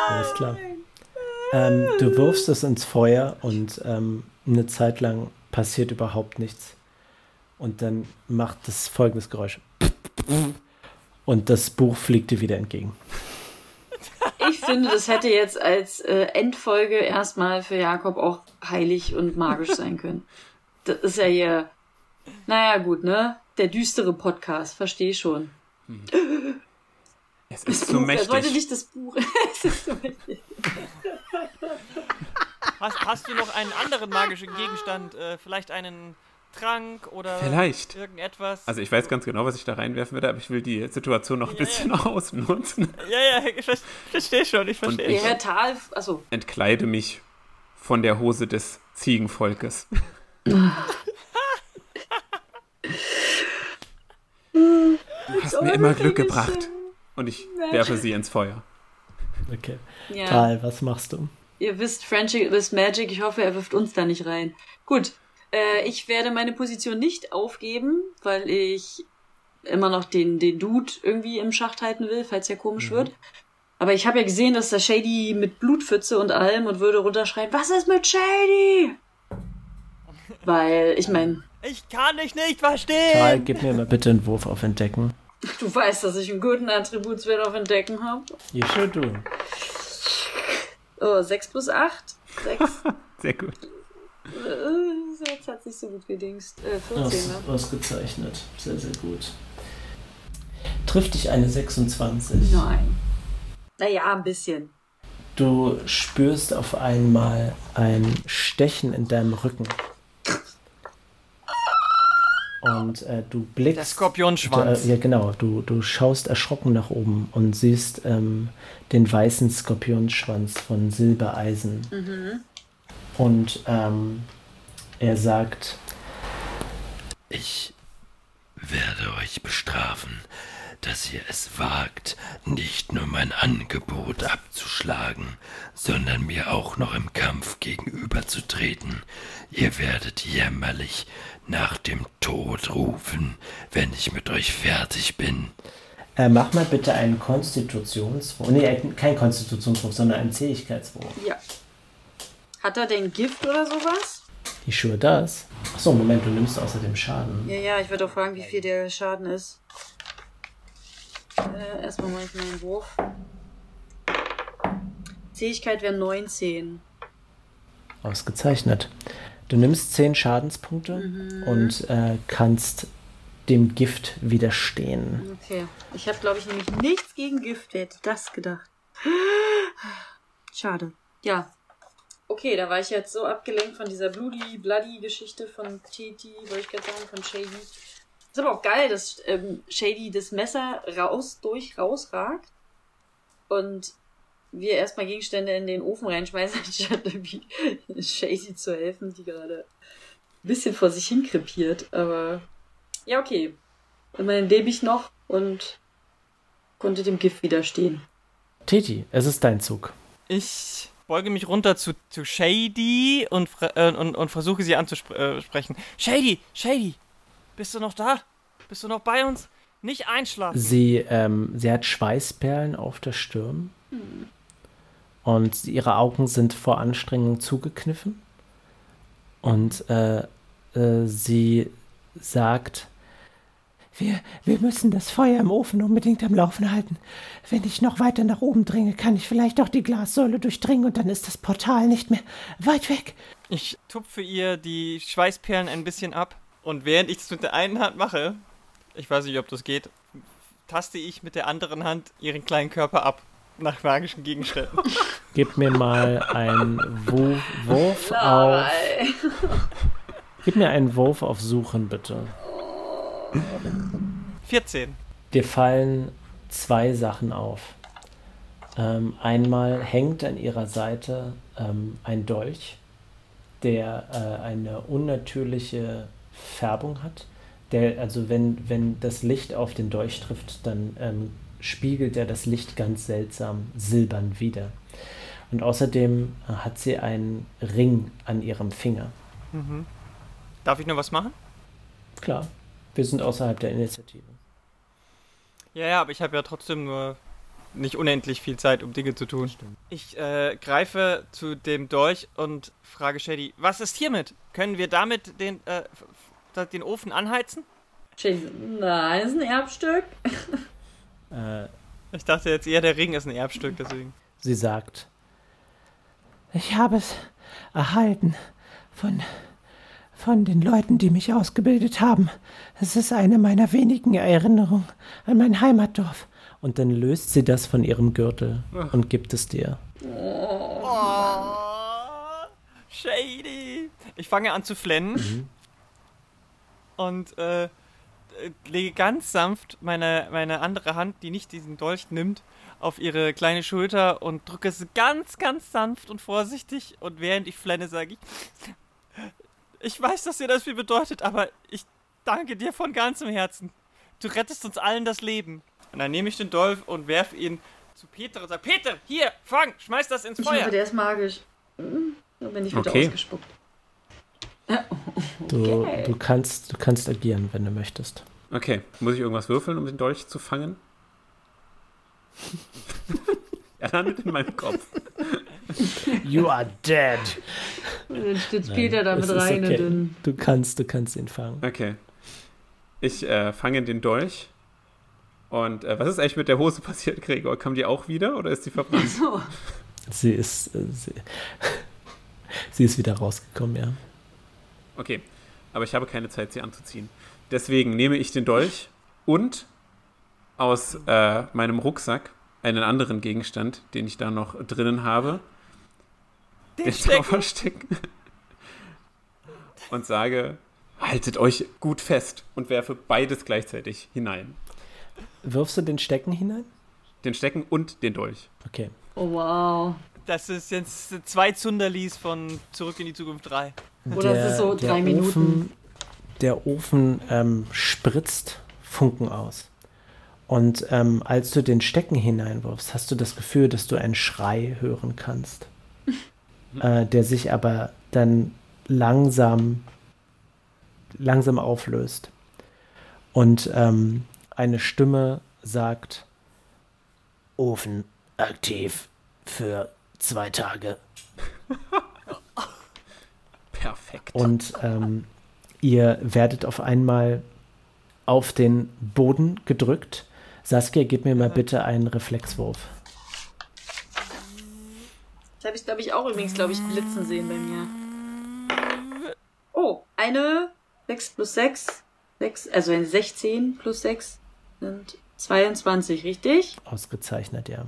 S2: Alles klar. Ähm, du wirfst es ins Feuer und ähm, eine Zeit lang passiert überhaupt nichts. Und dann macht es folgendes Geräusch. Und das Buch fliegt dir wieder entgegen.
S3: Ich finde, das hätte jetzt als äh, Endfolge erstmal für Jakob auch heilig und magisch sein können. Das ist ja hier, naja, gut, ne? Der düstere Podcast, verstehe schon.
S1: Es ist
S3: Das
S1: so
S3: Buch, er wollte
S1: mächtig.
S3: nicht das Buch. es ist so mächtig.
S4: Hast, hast du noch einen anderen magischen Gegenstand? Äh, vielleicht einen Trank oder
S1: Vielleicht.
S4: irgendetwas?
S1: Also ich weiß ganz genau, was ich da reinwerfen werde, aber ich will die Situation noch ein
S4: Ja,
S1: bisschen ausnutzen.
S4: ja, ja, ich ver- verstehe schon, ich verstehe.
S3: Herr Tal, achso,
S1: Entkleide mich von der Hose des Ziegenvolkes. Du hast mir immer Glück gebracht. Und ich
S3: magic.
S1: werfe sie ins Feuer.
S2: Okay.
S3: Ja.
S2: Tal, was machst du?
S3: Ihr wisst, Friendship is Magic. Ich hoffe, er wirft uns da nicht rein. Gut. Äh, ich werde meine Position nicht aufgeben, weil ich immer noch den, den Dude irgendwie im Schacht halten will, falls er komisch wird. Aber ich habe ja gesehen, dass der Shady mit Blutpfütze und allem und würde runterschreien, was ist mit Shady? Weil, ich meine,
S4: Ich kann dich nicht verstehen!
S2: Tal, gib mir mal bitte einen Wurf auf Entdecken.
S3: du weißt, dass ich einen guten Attributswert auf Entdecken habe.
S2: You sure do.
S3: Oh, 6 plus 8. 6.
S1: Sehr gut.
S3: äh, jetzt hat sich so gut gedingst. Äh, 14,
S2: Aus,
S3: ne?
S2: ausgezeichnet. Sehr, sehr gut. Trifft dich eine 26.
S3: Nein. Naja, ein bisschen.
S2: Du spürst auf einmal ein Stechen in deinem Rücken. Und äh, du blickst.
S4: Der Skorpionschwanz.
S2: Äh, ja, genau. Du, du schaust erschrocken nach oben und siehst ähm, den weißen Skorpionschwanz von Silbereisen. Und ähm, er sagt:
S5: Ich werde euch bestrafen, dass ihr es wagt, nicht nur mein Angebot abzuschlagen, sondern mir auch noch im Kampf gegenüberzutreten. Ihr werdet jämmerlich nach dem Tod rufen, wenn ich mit euch fertig bin.
S2: äh, Mach mal bitte einen Konstitutionswurf. Nee, äh, kein Konstitutionswurf, sondern einen Zähigkeitswurf.
S3: Ja. Hat er denn Gift oder sowas?
S2: Ich sure das. Achso, Moment, du nimmst außerdem Schaden.
S3: Ja, ja, ich würde auch fragen, wie viel der Schaden ist. Äh, erstmal mache ich mal einen Wurf. Zähigkeit wäre 19.
S2: Ausgezeichnet. Du nimmst 10 Schadenspunkte und äh, kannst dem Gift widerstehen.
S3: Okay. Ich habe, glaube ich, nämlich nichts gegen Gift. Wer hätte das gedacht? Schade. Ja. Okay, da war ich jetzt so abgelenkt von dieser bloody, bloody Geschichte von Titi, wollte ich gerade sagen, von Shady. Ist aber auch geil, dass ähm, Shady das Messer raus, durch, rausragt und wir erstmal Gegenstände in den Ofen reinschmeißen, anstatt irgendwie Shady zu helfen, die gerade ein bisschen vor sich hin krepiert. Aber ja, okay. Immerhin lebe ich noch und konnte dem Gift widerstehen.
S2: Titi, es ist dein Zug.
S4: Ich beuge mich runter zu, zu Shady und, äh, und, und versuche sie anzusprechen. Shady, Shady, bist du noch da? Bist du noch bei uns? Nicht einschlafen.
S2: Sie, ähm, sie hat Schweißperlen auf der Stirn. Und ihre Augen sind vor Anstrengung zugekniffen. Und äh, äh, sie sagt, wir, wir müssen das Feuer im Ofen unbedingt am Laufen halten. Wenn ich noch weiter nach oben dringe, kann ich vielleicht auch die Glassäule durchdringen und dann ist das Portal nicht mehr weit weg.
S4: Ich tupfe ihr die Schweißperlen ein bisschen ab und während ich es mit der einen Hand mache, ich weiß nicht, ob das geht, taste ich mit der anderen Hand ihren kleinen Körper ab nach magischen Gegenständen.
S2: Gib mir mal einen Wu- Wurf auf. Gib mir einen Wurf auf Suchen, bitte.
S4: 14.
S2: Dir fallen zwei Sachen auf. Ähm, einmal hängt an ihrer Seite ähm, ein Dolch, der äh, eine unnatürliche Färbung hat. Der, also wenn, wenn das Licht auf den Dolch trifft, dann ähm, spiegelt er das Licht ganz seltsam silbern wider. Und außerdem äh, hat sie einen Ring an ihrem Finger.
S4: Darf ich noch was machen?
S2: Klar, wir sind außerhalb der Initiative.
S4: Ja, ja, aber ich habe ja trotzdem nur nicht unendlich viel Zeit, um Dinge zu tun. Ich äh, greife zu dem Dolch und frage Shady, was ist hiermit? Können wir damit den, äh, den Ofen anheizen?
S3: Nein, das ist ein Erbstück.
S2: Äh,
S4: Ich dachte jetzt eher, der Ring ist ein Erbstück, deswegen.
S2: Sie sagt, ich habe es erhalten von, von den Leuten, die mich ausgebildet haben. Es ist eine meiner wenigen Erinnerungen an mein Heimatdorf. Und dann löst sie das von ihrem Gürtel und gibt es dir.
S4: Oh, Shady. Ich fange an zu flennen und äh, äh, lege ganz sanft meine, meine andere Hand, die nicht diesen Dolch nimmt, auf ihre kleine Schulter und drücke es ganz, ganz sanft und vorsichtig. Und während ich flenne, sage ich: Ich weiß, dass dir das viel bedeutet, aber ich danke dir von ganzem Herzen. Du rettest uns allen das Leben. Und dann nehme ich den Dolch und werfe ihn zu Peter und sage, Peter, hier, fang, schmeiß das ins
S3: Ich
S4: Feuer.
S3: hoffe, der ist magisch. Hm, Da bin ich wieder
S1: Okay.
S3: ausgespuckt.
S2: Du,
S3: Okay.
S2: du, kannst, du kannst agieren, wenn du möchtest.
S1: Okay, muss ich irgendwas würfeln, um den Dolch zu fangen? er landet in meinem Kopf.
S2: You are dead.
S3: Dann stützt
S2: Nein,
S3: Peter da
S2: es
S3: mit
S2: ist
S3: rein
S2: okay.
S3: und dann.
S2: Du kannst, du kannst ihn fangen.
S1: Okay. Ich äh, fange den Dolch. Und äh, was ist eigentlich mit der Hose passiert, Gregor? Kam die auch wieder oder ist die verbrannt?
S3: So.
S2: Sie ist, äh, sie, sie ist wieder rausgekommen, ja.
S1: Okay, aber ich habe keine Zeit, sie anzuziehen. Deswegen nehme ich den Dolch und aus äh, meinem Rucksack einen anderen Gegenstand, den ich da noch drinnen habe,
S4: Den
S1: den
S4: Stecken.
S1: Zauber stecken und sage, haltet euch gut fest und werfe beides gleichzeitig hinein.
S2: Wirfst du den Stecken hinein?
S1: Den Stecken und den Dolch.
S2: Okay.
S3: Oh wow.
S4: Das ist jetzt zwei Zunderlis von Zurück in die Zukunft 3.
S3: Oder es ist so
S2: der
S3: drei Minuten.
S2: Ofen, der Ofen ähm, spritzt Funken aus. Und ähm, als du den Stecken hineinwirfst, hast du das Gefühl, dass du einen Schrei hören kannst, äh, der sich aber dann langsam, langsam auflöst. Und ähm, eine Stimme sagt, Ofen aktiv für zwei Tage.
S1: Perfekt.
S2: Und ähm, ihr werdet auf einmal auf den Boden gedrückt. Saskia, gib mir mal bitte einen Reflexwurf.
S3: Das habe ich, glaube ich, auch übrigens, glaube ich, blitzen sehen bei mir. Oh, eine 6 plus 6. 6 also eine 16 plus 6 sind 22, richtig?
S2: Ausgezeichnet, ja.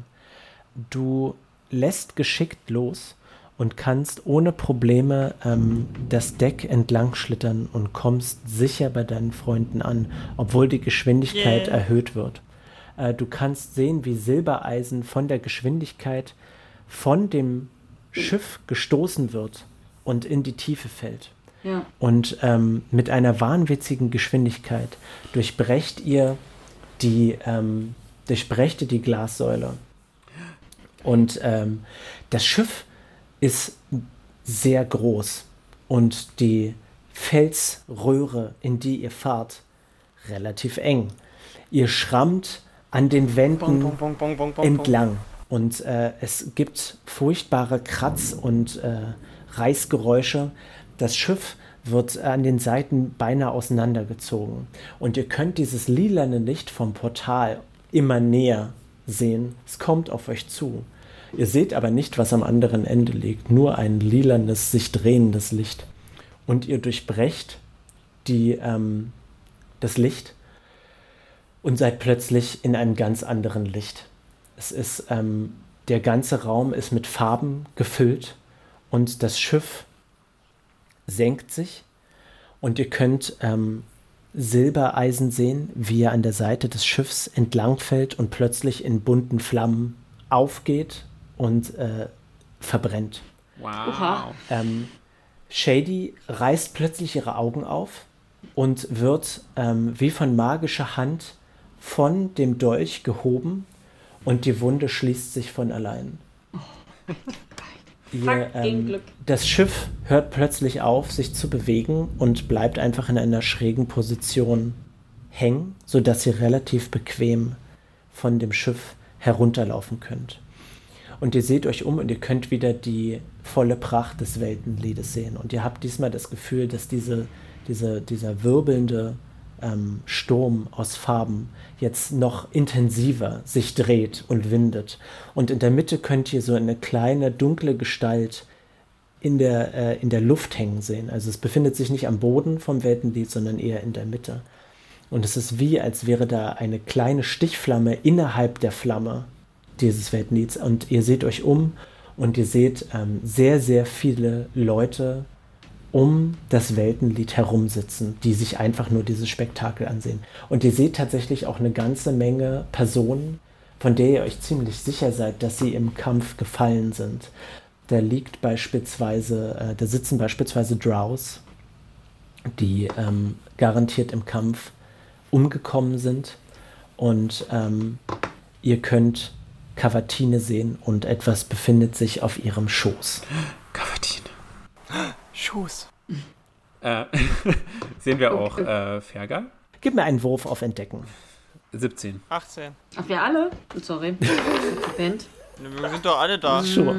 S2: Du lässt geschickt los und kannst ohne Probleme ähm, das Deck entlang schlittern und kommst sicher bei deinen Freunden an, obwohl die Geschwindigkeit
S4: Yeah.
S2: erhöht wird. Äh, du kannst sehen, wie Silbereisen von der Geschwindigkeit von dem Schiff gestoßen wird und in die Tiefe fällt.
S3: Ja.
S2: Und ähm, mit einer wahnwitzigen Geschwindigkeit durchbrecht ihr die, ähm, durchbrecht ihr die Glassäule. Und ähm, das Schiff ist sehr groß und die Felsröhre, in die ihr fahrt, relativ eng. Ihr schrammt an den Wänden
S4: Bong, bong, bong,
S2: entlang. Und äh, es gibt furchtbare Kratz- und äh, Reißgeräusche. Das Schiff wird an den Seiten beinahe auseinandergezogen. Und ihr könnt dieses lilane Licht vom Portal immer näher sehen. Es kommt auf euch zu. Ihr seht aber nicht, was am anderen Ende liegt, nur ein lilanes, sich drehendes Licht. Und ihr durchbrecht die, ähm, das Licht und seid plötzlich in einem ganz anderen Licht. Es ist, ähm, der ganze Raum ist mit Farben gefüllt und das Schiff senkt sich und ihr könnt ähm, Silbereisen sehen, wie er an der Seite des Schiffs entlangfällt und plötzlich in bunten Flammen aufgeht und äh, verbrennt.
S1: Wow.
S2: Ähm, Shady reißt plötzlich ihre Augen auf und wird ähm, wie von magischer Hand von dem Dolch gehoben und die Wunde schließt sich von allein. Ihr,
S3: Fucking
S2: ähm,
S3: Glück.
S2: das Schiff hört plötzlich auf, sich zu bewegen und bleibt einfach in einer schrägen Position hängen, sodass ihr relativ bequem von dem Schiff herunterlaufen könnt. Und ihr seht euch um und ihr könnt wieder die volle Pracht des Weltenliedes sehen. Und ihr habt diesmal das Gefühl, dass diese, diese, dieser wirbelnde ähm, Sturm aus Farben jetzt noch intensiver sich dreht und windet. Und in der Mitte könnt ihr so eine kleine dunkle Gestalt in der, äh, in der Luft hängen sehen. Also es befindet sich nicht am Boden vom Weltenlied, sondern eher in der Mitte. Und es ist wie, als wäre da eine kleine Stichflamme innerhalb der Flamme dieses Weltenlieds. Und ihr seht euch um und ihr seht ähm, sehr, sehr viele Leute um das Weltenlied herumsitzen, die sich einfach nur dieses Spektakel ansehen. Und ihr seht tatsächlich auch eine ganze Menge Personen, von der ihr euch ziemlich sicher seid, dass sie im Kampf gefallen sind. Da liegt beispielsweise, äh, da sitzen beispielsweise Drows die ähm, garantiert im Kampf umgekommen sind. Und ähm, ihr könnt Cavatine sehen und etwas befindet sich auf ihrem Schoß.
S1: Cavatine.
S4: Schoß.
S1: Äh, sehen wir auch äh, Fergal?
S2: Gib mir einen Wurf auf Entdecken.
S1: 17.
S4: 18.
S3: Ach, wir alle? Sorry. Band.
S4: Wir sind doch alle da.
S2: Sure.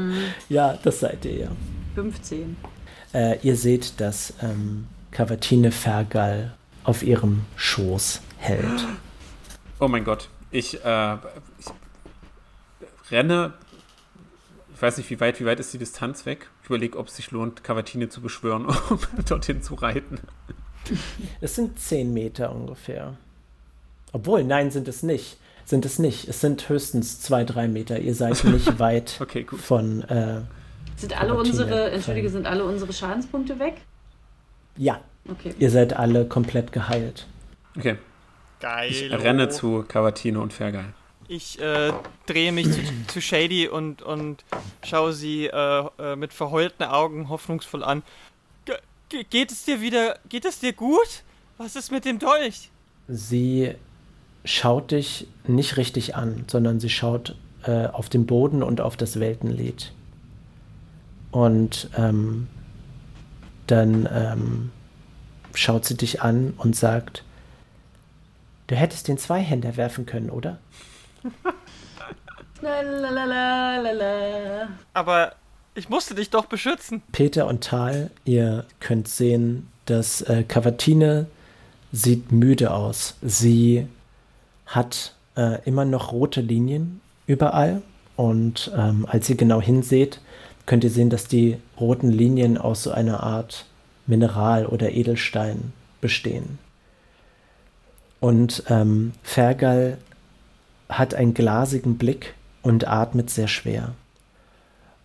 S2: Ja, das seid ihr ja.
S3: 15.
S2: Äh, ihr seht, dass ähm, Cavatine Fergal auf ihrem Schoß hält.
S1: Oh mein Gott. Ich, äh, ich renne. Ich weiß nicht, wie weit, wie weit ist die Distanz weg? Ich überlege, ob es sich lohnt, Cavatine zu beschwören, um dorthin zu reiten.
S2: Es sind 10 Meter ungefähr. Obwohl, nein, sind es nicht. Sind es nicht. Es sind höchstens 2, 3 Meter. Ihr seid nicht weit
S1: Okay, gut.
S2: von. Äh,
S3: Sind alle
S2: Cavatine
S3: unsere, entschuldige, sind alle unsere Schadenspunkte weg?
S2: ja,
S3: Okay.
S2: ihr seid alle komplett geheilt.
S1: Okay.
S4: Geil.
S1: Ich renne zu Cavatine und Fergal.
S4: Ich äh, drehe mich zu, zu Shady und, und schaue sie äh, äh, mit verheulten Augen hoffnungsvoll an. Ge ge geht es dir wieder, geht es dir gut? Was ist mit dem Dolch?
S2: Sie schaut dich nicht richtig an, sondern sie schaut äh, auf den Boden und auf das Weltenlied. Und ähm, dann ähm, schaut sie dich an und sagt, du hättest den Zweihänder werfen können, oder?
S4: Aber ich musste dich doch beschützen.
S2: Peter und Tal, ihr könnt sehen, dass äh, Cavatine sieht müde aus. Sie hat äh, immer noch rote Linien überall und ähm, als ihr genau hinseht, könnt ihr sehen, dass die roten Linien aus so einer Art Mineral oder Edelstein bestehen. Und ähm, Fergal hat einen glasigen Blick und atmet sehr schwer.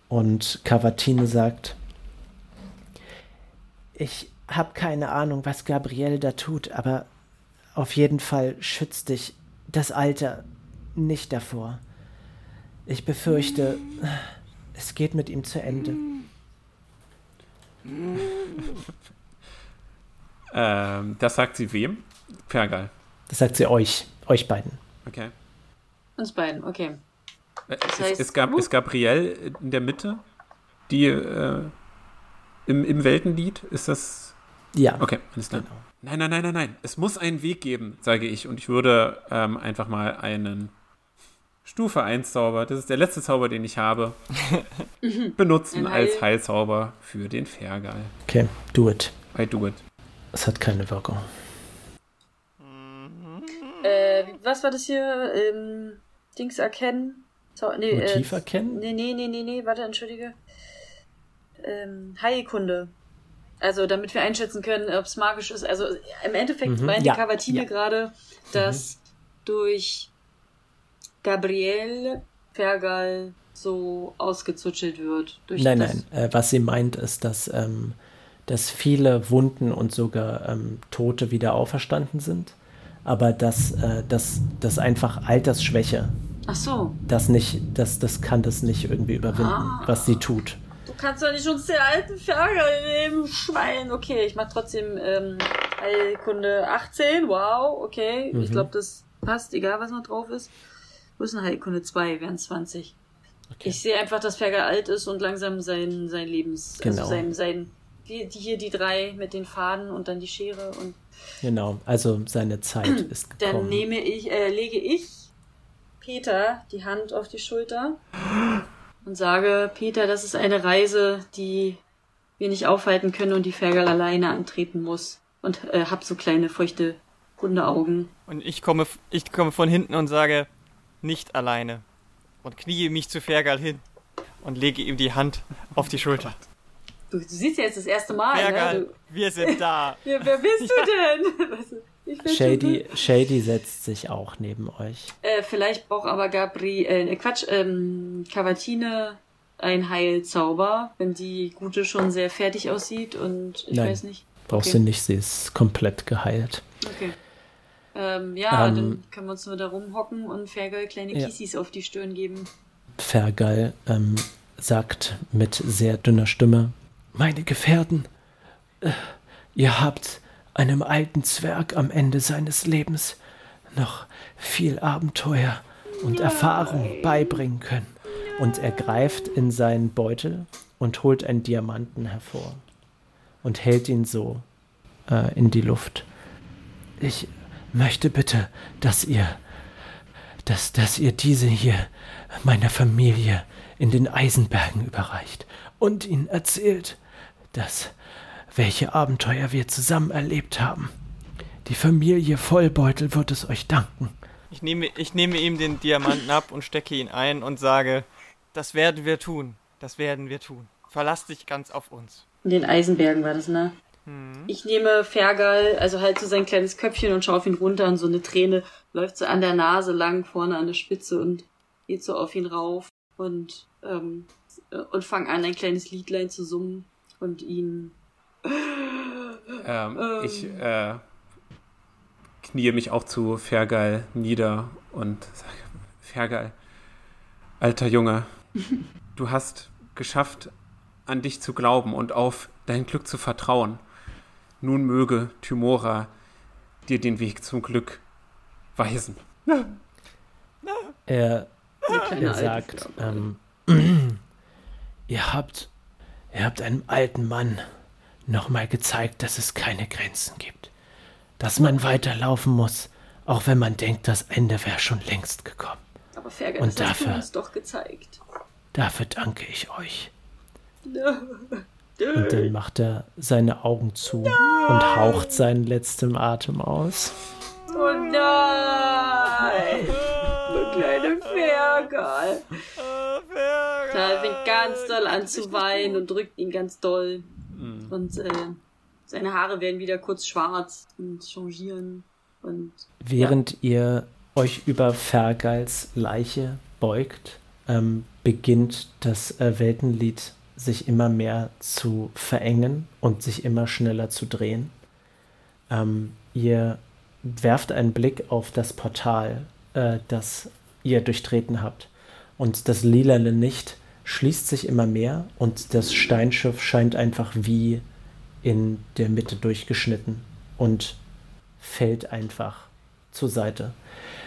S2: Und Cavatine sagt, ich habe keine Ahnung, was Gabrielle da tut, aber auf jeden Fall schützt dich das Alter nicht davor. Ich befürchte, es geht mit ihm zu Ende.
S1: Ähm, das sagt sie wem? Fergal.
S2: Das sagt sie euch, euch beiden.
S1: Okay.
S3: Uns beiden, okay.
S1: Äh,
S3: Das
S1: ist,
S3: heißt,
S1: ist, Gab
S3: uh.
S1: ist Gabrielle in der Mitte? Die äh, im, im Weltenlied? Ist das.
S2: Ja,
S1: Okay, alles klar.
S2: genau.
S1: Nein, nein, nein, nein, nein. Es muss einen Weg geben, sage ich. Und ich würde ähm, einfach mal einen Stufe 1 Zauber, das ist der letzte Zauber, den ich habe, benutzen
S3: Heil-
S1: als Heilzauber für den Fergal.
S2: Okay, do it.
S1: I do it.
S2: Es hat keine Wirkung.
S3: Äh, was war das hier? Ähm, Dings erkennen? Zau nee,
S2: Motiv
S3: äh,
S2: erkennen?
S3: Nee, nee, nee, nee, nee, warte, entschuldige. Ähm, Heilkunde. Also, damit wir einschätzen können, ob es magisch ist. Also, im Endeffekt
S2: Mhm,
S3: meinte
S2: ja,
S3: Cavatine
S2: ja. Mhm.
S3: gerade, dass durch Gabrielle Fergal so ausgezutschelt wird. Durch
S2: Nein, nein. Äh, was sie meint, ist, dass, ähm, dass viele Wunden und sogar ähm, Tote wieder auferstanden sind. Aber dass, äh, dass, dass einfach Altersschwäche,
S3: Ach so.
S2: das nicht, das, das kann das nicht irgendwie überwinden,
S3: Ah.
S2: was sie tut.
S3: Du kannst doch nicht uns den alten Fergal nehmen, Schwein. Okay, ich mach trotzdem ähm, Heilkunde 18. Wow, okay. Ich
S2: Mhm.
S3: glaube, das passt, egal was noch drauf ist. Wo ist denn Heilkunde 2? Wären 20.
S2: Okay.
S3: Ich sehe einfach, dass Fergal alt ist und langsam sein, sein Lebens...
S2: Genau.
S3: Also sein, sein, die, hier die drei mit den Faden und dann die Schere und
S2: Genau, also seine Zeit ist
S3: dann
S2: gekommen.
S3: nehme ich, äh, lege ich Peter die Hand auf die Schulter und sage, Peter, das ist eine Reise, die wir nicht aufhalten können und die Fergal alleine antreten muss. Und äh, hab so kleine feuchte Hundeaugen.
S4: Und ich komme, ich komme von hinten und sage, nicht alleine. Und kniee mich zu Fergal hin und lege ihm die Hand auf die Schulter.
S3: Du, du siehst ja jetzt das erste Mal, ne?
S4: Fergal,
S3: Du,
S4: wir sind da.
S3: wer, wer bist du denn?
S2: Shady, Shady setzt sich auch neben euch.
S3: Äh, vielleicht braucht aber Gabri, äh, Quatsch, ähm, Cavatine ein Heilzauber, wenn die Gute schon sehr fertig aussieht und ich
S2: Nein.
S3: weiß nicht.
S2: Brauchst
S3: Okay.
S2: du nicht, sie ist komplett geheilt.
S3: Okay. Ähm, ja,
S2: Ähm,
S3: dann können wir uns nur da rumhocken und Fergal kleine
S2: Ja.
S3: Kissis auf die Stirn geben.
S2: Fergal ähm, sagt mit sehr dünner Stimme: Meine Gefährten, äh, ihr habt einem alten Zwerg am Ende seines Lebens noch viel Abenteuer und Erfahrung beibringen können. Und er greift in seinen Beutel und holt einen Diamanten hervor und hält ihn so äh, in die Luft. Ich möchte bitte, dass ihr, dass, dass ihr diese hier meiner Familie in den Eisenbergen überreicht und ihnen erzählt, dass welche Abenteuer wir zusammen erlebt haben. Die Familie Vollbeutel wird es euch danken.
S4: Ich nehme, ich nehme ihm den Diamanten ab und stecke ihn ein und sage, das werden wir tun. Das werden wir tun. Verlass dich ganz auf uns.
S3: In den Eisenbergen war das, ne?
S4: Hm.
S3: Ich nehme Fergal, also halt so sein kleines Köpfchen und schaue auf ihn runter und so eine Träne läuft so an der Nase lang, vorne an der Spitze und geht so auf ihn rauf und, ähm, und fang an, ein kleines Liedlein zu summen und ihn.
S1: Ähm,
S3: Ähm.
S1: Ich äh, kniee mich auch zu Fergal nieder und sage, Fergal, alter Junge, du hast geschafft, an dich zu glauben und auf dein Glück zu vertrauen. Nun möge Tymora dir den Weg zum Glück weisen.
S2: Er,
S3: kleine
S2: er sagt, ähm, ihr habt, ihr habt einem alten Mann nochmal gezeigt, dass es keine Grenzen gibt. Dass man weiterlaufen muss, auch wenn man denkt, das Ende wäre schon längst gekommen.
S3: Aber Fergal,
S2: und
S3: das hast du
S2: dafür-
S3: uns doch gezeigt.
S2: Dafür danke ich euch. Und dann macht er seine Augen zu und haucht seinen letzten Atem aus.
S3: Oh nein! Der kleine Fergal. Da fängt ganz doll an zu weinen und drückt ihn ganz doll. Und äh, seine Haare werden wieder kurz schwarz und changieren. Und
S2: Während ihr euch über Fergals Leiche beugt, ähm, beginnt das äh, Weltenlied sich immer mehr zu verengen und sich immer schneller zu drehen. Ähm, ihr werft einen Blick auf das Portal, äh, das ihr durchtreten habt. Und das lilane Licht schließt sich immer mehr und das Steinschiff scheint einfach wie in der Mitte durchgeschnitten und fällt einfach zur Seite.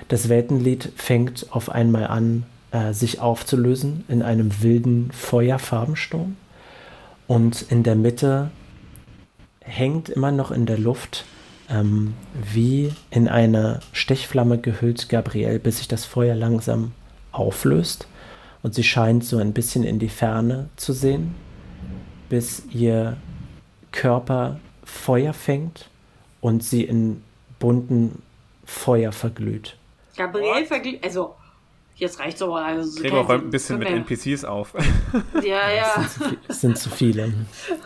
S2: Das Weltenlied fängt auf einmal an, äh, sich aufzulösen in einem wilden Feuerfarbensturm. Und in der Mitte hängt immer noch in der Luft, ähm, wie in eine Stechflamme gehüllt, Gabrielle, bis sich das Feuer langsam auflöst. Und sie scheint so ein bisschen in die Ferne zu sehen, bis ihr Körper Feuer fängt und sie in bunten Feuer verglüht.
S3: Gabriel vergliedert. Also, jetzt reicht's aber. Also, so
S1: Gregor räumt ein bisschen mit
S3: wir-
S1: NPCs auf.
S3: Ja, ja.
S2: Es sind zu viele.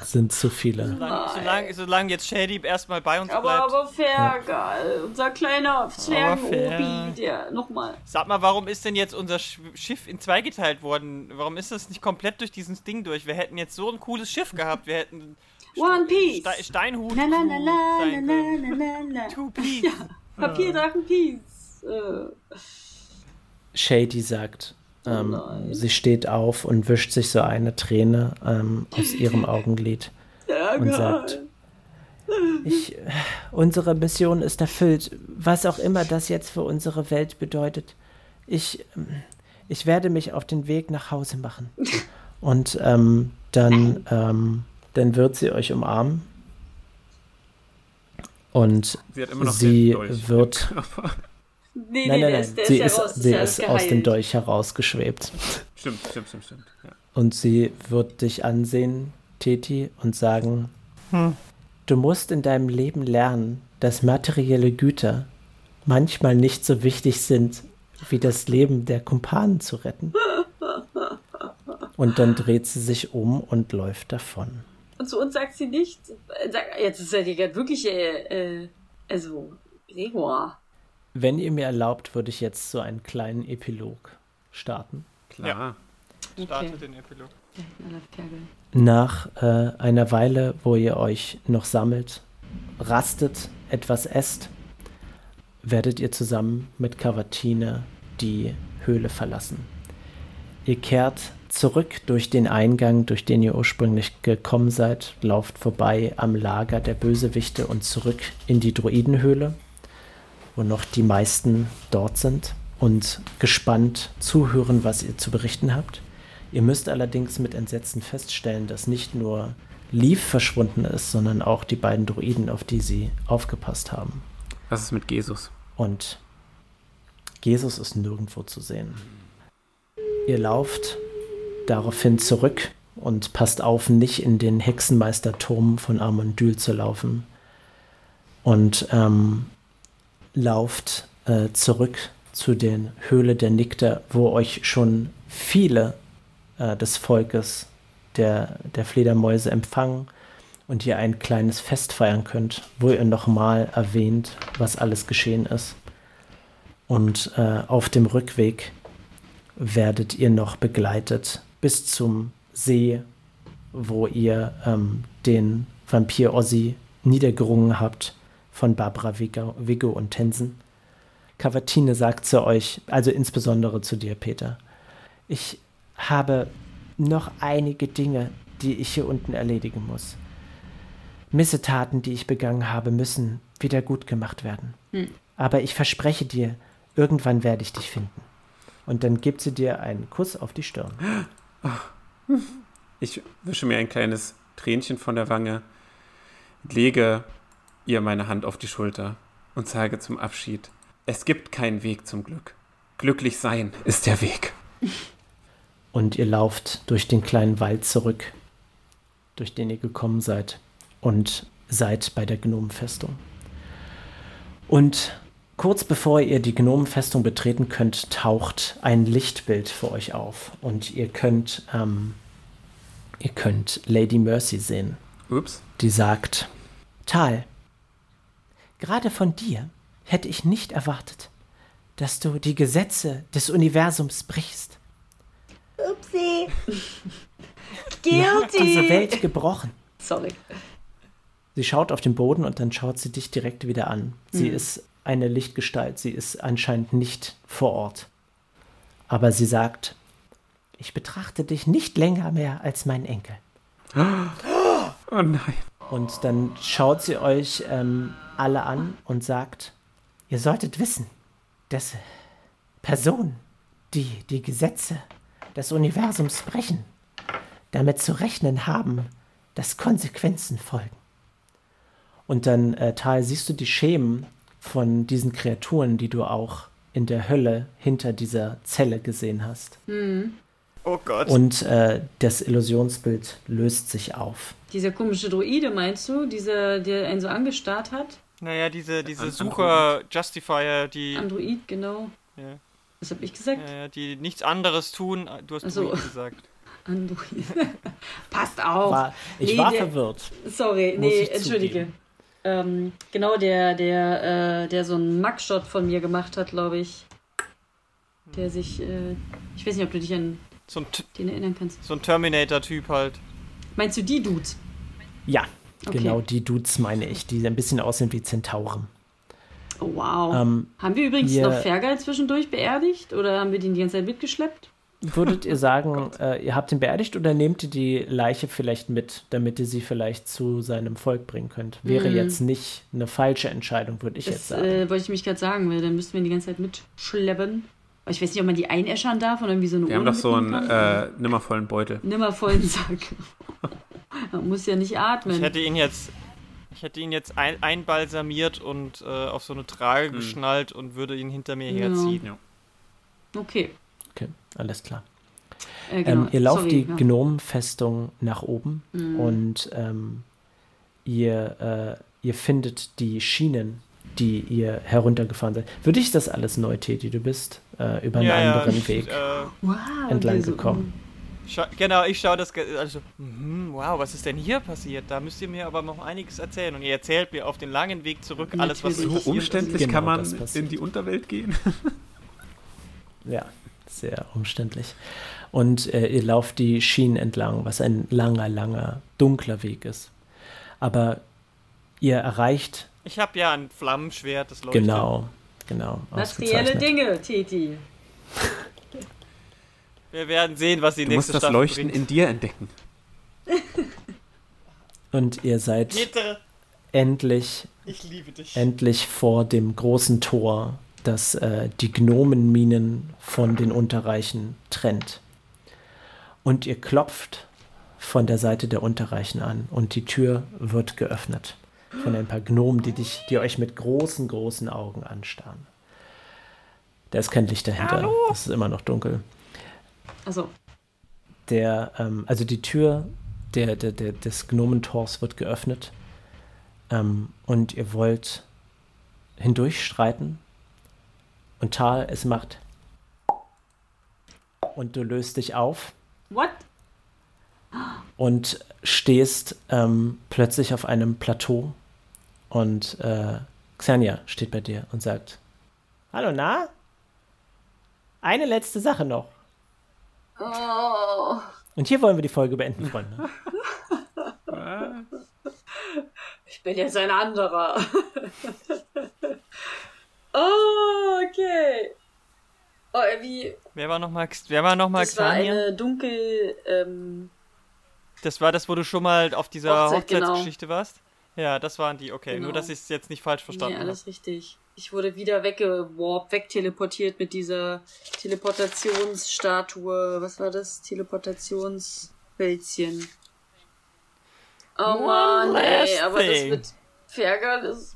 S2: Es sind zu viele.
S4: Solange, solange, solange jetzt Shady erstmal bei uns
S3: Aber,
S4: bleibt.
S3: aber Fergal, unser kleiner Zwergen-Obi, der nochmal.
S4: Sag mal, warum ist denn jetzt unser Sch Schiff in zwei geteilt worden? Warum ist das nicht komplett durch dieses Ding durch? Wir hätten jetzt so ein cooles Schiff gehabt. Wir hätten
S3: One Piece.
S4: Ste Steinhut
S3: La la la la la
S4: sein
S3: la
S4: können.
S3: la la la.
S4: Two Piece.
S3: Papierdrachen Peace. Äh,
S2: Shady sagt, ähm,
S3: nein.
S2: sie steht auf und wischt sich so eine Träne ähm, aus ihrem Augenlid und sagt, ich, unsere Mission ist erfüllt, was auch immer das jetzt für unsere Welt bedeutet. Ich, ähm, ich werde mich auf den Weg nach Hause machen. Und ähm, dann, ähm, dann wird sie euch umarmen. Und
S1: Sie
S2: sie wird
S3: Nee,
S2: Nein,
S3: nee,
S2: nein,
S3: der
S2: nein.
S3: ist, der
S2: sie
S3: ist, ja raus,
S2: sie ist aus dem. Dolch herausgeschwebt.
S1: Stimmt, stimmt, stimmt, stimmt. Ja.
S2: Und sie wird dich ansehen, Teti, und sagen,
S4: Hm.
S2: du musst in deinem Leben lernen, dass materielle Güter manchmal nicht so wichtig sind, wie das Leben der Kumpanen zu retten. Und dann dreht sie sich um und läuft davon.
S3: Und zu uns sagt sie nicht. äh, Jetzt ist ja die gerade wirklich, äh, äh, also, Gregor.
S2: Wenn ihr mir erlaubt, würde ich jetzt so einen kleinen Epilog starten.
S1: Klar.
S4: Startet den Epilog.
S2: Nach äh, einer Weile, wo ihr euch noch sammelt, rastet, etwas esst, werdet ihr zusammen mit Cavatine die Höhle verlassen. Ihr kehrt zurück durch den Eingang, durch den ihr ursprünglich gekommen seid, lauft vorbei am Lager der Bösewichte und zurück in die Druidenhöhle, wo noch die meisten dort sind und gespannt zuhören, was ihr zu berichten habt. Ihr müsst allerdings mit Entsetzen feststellen, dass nicht nur Leaf verschwunden ist, sondern auch die beiden Druiden, auf die sie aufgepasst haben.
S1: Was ist mit Jesus?
S2: Und Jesus ist nirgendwo zu sehen. Ihr lauft daraufhin zurück und passt auf, nicht in den Hexenmeisterturm von Armondyl zu laufen. Und ähm, lauft äh, zurück zu den Höhle der Nikter, wo euch schon viele äh, des Volkes der, der Fledermäuse empfangen und ihr ein kleines Fest feiern könnt, wo ihr nochmal erwähnt, was alles geschehen ist. Und äh, auf dem Rückweg werdet ihr noch begleitet bis zum See, wo ihr ähm, den Vampir Ossi niedergerungen habt von Barbara Vigo, Vigo und Tensen. Cavatine sagt zu euch, also insbesondere zu dir, Peter, ich habe noch einige Dinge, die ich hier unten erledigen muss. Missetaten, die ich begangen habe, müssen wieder gut gemacht werden. Hm. Aber ich verspreche dir, irgendwann werde ich dich finden. Und dann gibt sie dir einen Kuss auf die Stirn.
S1: Ich wische mir ein kleines Tränchen von der Wange, lege ihr meine Hand auf die Schulter und sage zum Abschied, es gibt keinen Weg zum Glück. Glücklich sein ist der Weg.
S2: Und ihr lauft durch den kleinen Wald zurück, durch den ihr gekommen seid und seid bei der Gnomenfestung. Und kurz bevor ihr die Gnomenfestung betreten könnt, taucht ein Lichtbild für euch auf und ihr könnt, ähm, ihr könnt Lady Mercy sehen.
S1: Ups.
S2: Die sagt, Tal, gerade von dir hätte ich nicht erwartet, dass du die Gesetze des Universums brichst.
S3: Upsi.
S2: Guilty. Ihr habt diese Welt gebrochen.
S3: Sorry.
S2: Sie schaut auf den Boden und dann schaut sie dich direkt wieder an. Sie mhm. ist eine Lichtgestalt. Sie ist anscheinend nicht vor Ort. Aber sie sagt, ich betrachte dich nicht länger mehr als mein Enkel.
S1: Oh nein.
S2: Und dann schaut sie euch ähm, alle an und sagt, ihr solltet wissen, dass Personen, die die Gesetze des Universums brechen, damit zu rechnen haben, dass Konsequenzen folgen. Und dann, äh, Tal, siehst du die Schemen von diesen Kreaturen, die du auch in der Hölle hinter dieser Zelle gesehen hast.
S3: Mhm.
S4: Oh Gott.
S2: Und äh, das Illusionsbild löst sich auf.
S3: Dieser komische Druide, meinst du? Dieser, der einen so angestarrt hat?
S4: Naja, diese, diese Sucher-Justifier, die.
S3: Android, genau.
S4: Ja.
S3: Was hab ich gesagt?
S4: Ja, die nichts anderes tun. Du hast
S3: so.
S4: gesagt.
S3: Android. Passt auf.
S2: War, ich nee, war der, verwirrt.
S3: Sorry, nee, entschuldige. Ähm, genau, der, der, äh, der so einen Mugshot von mir gemacht hat, glaube ich. Der sich, äh, ich weiß nicht, ob du dich an
S4: so ein
S3: den erinnern kannst.
S4: So ein Terminator-Typ halt.
S3: Meinst du die Dudes?
S2: Ja, okay. genau die Dudes meine ich, die ein bisschen aussehen wie Zentauren.
S3: Oh, wow. Ähm, haben wir übrigens noch Fergal zwischendurch beerdigt oder haben wir den die ganze Zeit mitgeschleppt?
S2: Würdet ihr sagen, oh äh, ihr habt ihn beerdigt oder nehmt ihr die Leiche vielleicht mit, damit ihr sie vielleicht zu seinem Volk bringen könnt? Wäre mm. jetzt nicht eine falsche Entscheidung, würde ich
S3: das,
S2: jetzt sagen.
S3: Äh, wollte ich mich gerade sagen, weil dann müssten wir ihn die ganze Zeit mitschleppen. Ich weiß nicht, ob man die einäschern darf oder irgendwie so eine
S1: Wir haben doch so einen äh, nimmervollen Beutel.
S3: Nimmervollen Sack. man muss ja nicht atmen.
S4: Ich hätte ihn jetzt, ich hätte ihn jetzt ein, einbalsamiert und äh, auf so eine Trage hm. geschnallt und würde ihn hinter mir ja. herziehen. Ja.
S3: Okay.
S2: Okay, alles klar.
S3: Äh, genau.
S2: ähm, ihr lauft Sorry, die ja. Gnomenfestung nach oben mhm. und ähm, ihr, äh, ihr findet die Schienen, die ihr heruntergefahren seid. Würde ich das alles neu, Teti? Du bist äh, über einen ja, anderen ja, Weg
S4: äh,
S3: wow,
S2: entlang gekommen.
S4: Scha genau, ich schaue das. Also, mm, wow, was ist denn hier passiert? Da müsst ihr mir aber noch einiges erzählen. Und ihr erzählt mir auf den langen Weg zurück alles, was
S1: so umständlich genau, kann man in die Unterwelt gehen.
S2: ja, sehr umständlich. Und äh, ihr lauft die Schienen entlang, was ein langer, langer, dunkler Weg ist. Aber ihr erreicht.
S4: Ich habe ja ein Flammenschwert, das leuchtet.
S2: Genau, genau.
S3: Materielle Dinge, Titi.
S4: Wir werden sehen, was die
S1: Du
S4: nächste
S1: musst das
S4: Staffel
S1: Leuchten
S4: bringt.
S1: in dir entdecken.
S2: Und ihr seid
S4: Peter,
S2: endlich,
S4: ich liebe dich.
S2: endlich vor dem großen Tor, das äh, die Gnomenminen von den Unterreichen trennt. Und ihr klopft von der Seite der Unterreichen an und die Tür wird geöffnet von ein paar Gnomen, die, dich, die euch mit großen, großen Augen anstarren. Da ist kein Licht dahinter. Es ist immer noch dunkel.
S3: Also,
S2: Der, ähm, also die Tür der, der, der, des Gnomentors wird geöffnet ähm, und ihr wollt hindurchstreiten und Tal, es macht und du löst dich auf
S3: what?
S2: und stehst ähm, plötzlich auf einem Plateau und äh, Xenia steht bei dir und sagt, Hallo, na? Eine letzte Sache noch.
S3: Oh,
S2: Und hier wollen wir die Folge beenden, Freunde.
S3: ich bin jetzt ein anderer. oh, okay. Oh, wie,
S4: Wer war nochmal wer war noch mal
S3: das war
S4: Xania?
S3: eine dunkel, ähm,
S4: Das war das, wo du schon mal auf dieser
S3: Hochzeit, genau.
S4: Hochzeitsgeschichte warst? Ja, das waren die, okay.
S3: Genau.
S4: Nur, dass ich es jetzt nicht falsch verstanden
S3: nee,
S4: habe.
S3: alles richtig. Ich wurde wieder weggewarpt, wegteleportiert mit dieser Teleportationsstatue. Was war das? Teleportationswälzchen. Oh Mann, ey, aber das mit Fergal ist.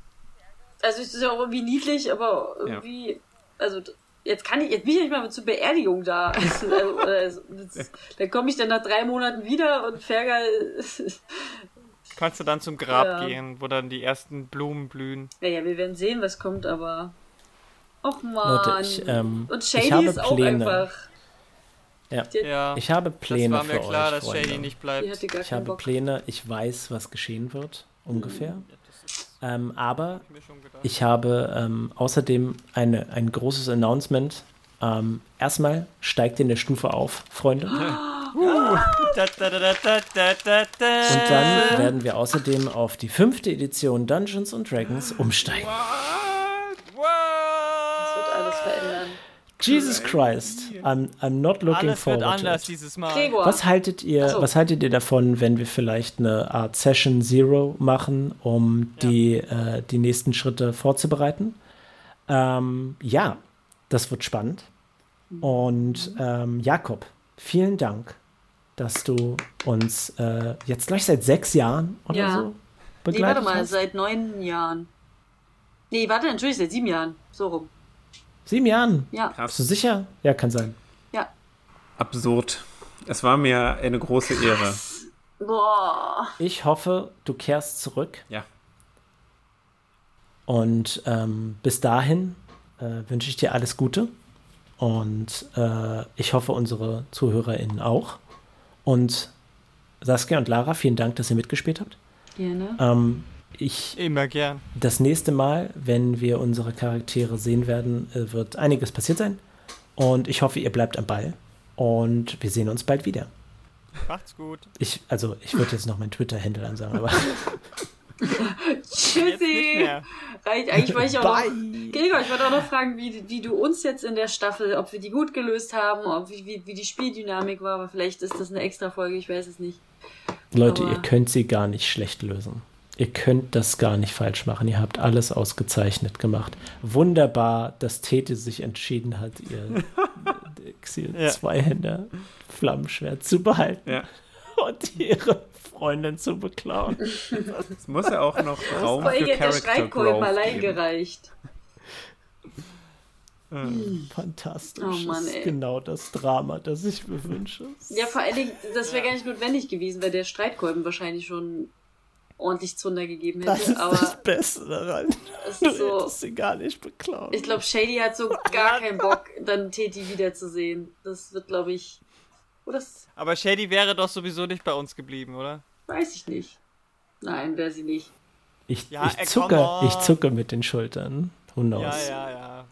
S3: Also es ist ja auch irgendwie niedlich, aber irgendwie. Also d- jetzt kann ich, jetzt bin ich nicht mal zur Beerdigung da. Also, also, das, dann komme ich dann nach drei Monaten wieder und Fergal.
S4: Kannst du dann zum Grab
S3: Ja.
S4: gehen, wo dann die ersten Blumen blühen.
S3: Naja, wir werden sehen, was kommt, aber. Och man.
S2: Leute, ich, ähm,
S3: Und
S2: ich
S3: Shady
S2: habe
S3: ist auch
S2: Pläne.
S3: einfach.
S2: Ja.
S4: Ja,
S2: Ich habe
S4: das
S2: Pläne
S4: war mir
S2: für
S4: klar,
S2: euch,
S4: dass
S2: Freunde.
S4: Shady nicht bleibt.
S2: Ich habe
S3: Bock.
S2: Pläne, ich weiß, was geschehen wird, ungefähr. Ähm, aber ich habe ähm, außerdem eine, ein großes Announcement. Ähm, erstmal steigt ihr in der Stufe auf, Freunde. Und dann werden wir außerdem auf die fünfte Edition Dungeons and Dragons umsteigen.
S4: What?
S3: Das wird alles verändern.
S2: Jesus Christ, I'm, I'm not looking
S4: Alles wird
S2: forward to
S4: anders
S2: it.
S4: dieses Mal.
S3: Gregor.
S2: Was haltet ihr,
S3: so.
S2: was haltet ihr davon, wenn wir vielleicht eine Art Session Zero machen, um die, äh, die nächsten Schritte vorzubereiten? Ähm, ja, das wird spannend. Und ähm, Jakob, vielen Dank, dass du uns äh, jetzt gleich seit sechs Jahren oder
S3: Ja.
S2: so
S3: Nee,
S2: begleitet
S3: warte mal,
S2: hast.
S3: seit neun Jahren. Nee, warte, natürlich, seit sieben Jahren. So rum.
S2: Sieben Jahren.
S3: Ja,
S2: Bist du sicher? Ja, kann sein.
S3: ja.
S1: Absurd. Es war mir eine große Ehre.
S3: Boah.
S2: Ich hoffe, du kehrst zurück.
S1: Ja.
S2: Und ähm, bis dahin äh, wünsche ich dir alles Gute. Und äh, ich hoffe, unsere ZuhörerInnen auch. Und Saskia und Lara, vielen Dank, dass ihr mitgespielt habt.
S3: Gerne.
S2: Ähm, ich,
S4: Immer gern.
S2: das nächste Mal, wenn wir unsere Charaktere sehen werden, äh, wird einiges passiert sein. Und ich hoffe, ihr bleibt am Ball. Und wir sehen uns bald wieder.
S4: Macht's gut.
S2: Ich, also, ich würde jetzt noch mein Twitter-Handle ansagen, aber.
S3: Tschüssi. Reicht, eigentlich wollte ich auch noch. Gregor, ich wollte auch noch fragen, wie, wie du uns jetzt in der Staffel, ob wir die gut gelöst haben, ob wie, wie, wie die Spieldynamik war, aber vielleicht ist das eine extra Folge, ich weiß es nicht.
S2: Leute,
S3: Aber-
S2: ihr könnt sie gar nicht schlecht lösen. Ihr könnt das gar nicht falsch machen. Ihr habt alles ausgezeichnet gemacht. Wunderbar, dass Tete sich entschieden hat, ihr Exil
S4: Ja.
S2: Zweihänder Flammenschwert zu behalten
S1: Ja.
S2: und ihre Freundin zu beklauen.
S1: Es muss ja auch noch Raum
S3: Vor allem
S1: für
S3: der
S1: Character
S3: Streitkolben
S1: Growth
S3: allein
S1: geben.
S3: gereicht.
S2: Fantastisch.
S3: Oh Mann,
S2: das ist
S3: ey.
S2: genau das Drama, das ich mir wünsche.
S3: Ja, vor allen Dingen, das wäre gar nicht notwendig gewesen, weil der Streitkolben wahrscheinlich schon ordentlich Zunder gegeben
S2: Das
S3: hätte.
S2: ist
S3: Aber
S2: das Beste daran.
S3: es
S2: Du
S3: ist so.
S2: hättest sie gar nicht beklauen.
S3: Ich glaube, Shady hat so gar keinen Bock, dann Teti wiederzusehen. Das wird, glaube ich. Oder das
S4: Aber Shady wäre doch sowieso nicht bei uns geblieben, oder?
S3: Weiß ich nicht. Nein, wäre sie nicht.
S2: Ich,
S4: Ja,
S2: ich, zucke, ich zucke mit den Schultern. Who knows?
S4: Ja, ja, ja.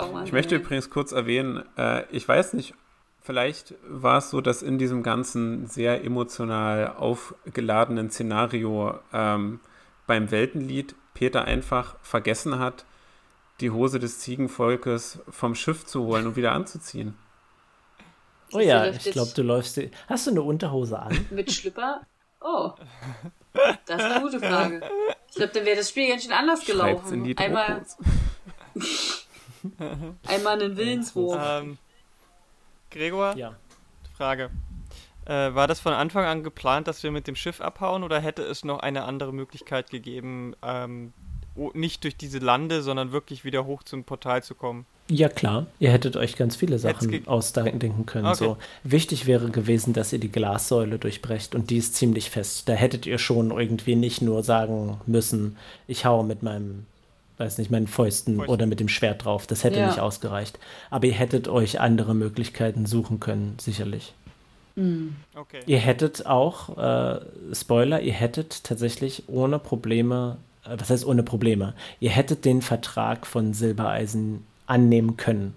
S3: Oh Mann,
S1: Ich möchte
S3: ey.
S1: übrigens kurz erwähnen, äh, ich weiß nicht, vielleicht war es so, dass in diesem ganzen sehr emotional aufgeladenen Szenario ähm, beim Weltenlied Peter einfach vergessen hat, die Hose des Ziegenvolkes vom Schiff zu holen und wieder anzuziehen.
S2: Oh ja, ich glaube, du läufst. Hast du eine Unterhose an?
S3: Mit Schlüpper? Oh. Das ist eine gute Frage. Ich glaube, dann wäre das Spiel ganz schön anders gelaufen. Einmal, einmal einen Willenswurf.
S4: Ähm, Gregor?
S2: Ja.
S4: Frage. Äh, war das von Anfang an geplant, dass wir mit dem Schiff abhauen oder hätte es noch eine andere Möglichkeit gegeben, ähm, nicht durch diese Lande, sondern wirklich wieder hoch zum Portal zu kommen?
S2: Ja, klar. Ihr hättet euch ganz viele Sachen ausdenken können. Okay. So. Wichtig wäre gewesen, dass ihr die Glassäule durchbrecht und die ist ziemlich fest. Da hättet ihr schon irgendwie nicht nur sagen müssen, ich haue mit meinem, weiß nicht, meinen Fäusten, Fäusten. oder mit dem Schwert drauf. Das hätte ja. nicht ausgereicht. Aber ihr hättet euch andere Möglichkeiten suchen können, sicherlich.
S3: Mhm.
S4: Okay.
S2: Ihr hättet auch, äh, Spoiler, ihr hättet tatsächlich ohne Probleme, äh, was heißt ohne Probleme? Ihr hättet den Vertrag von Silbereisen annehmen können.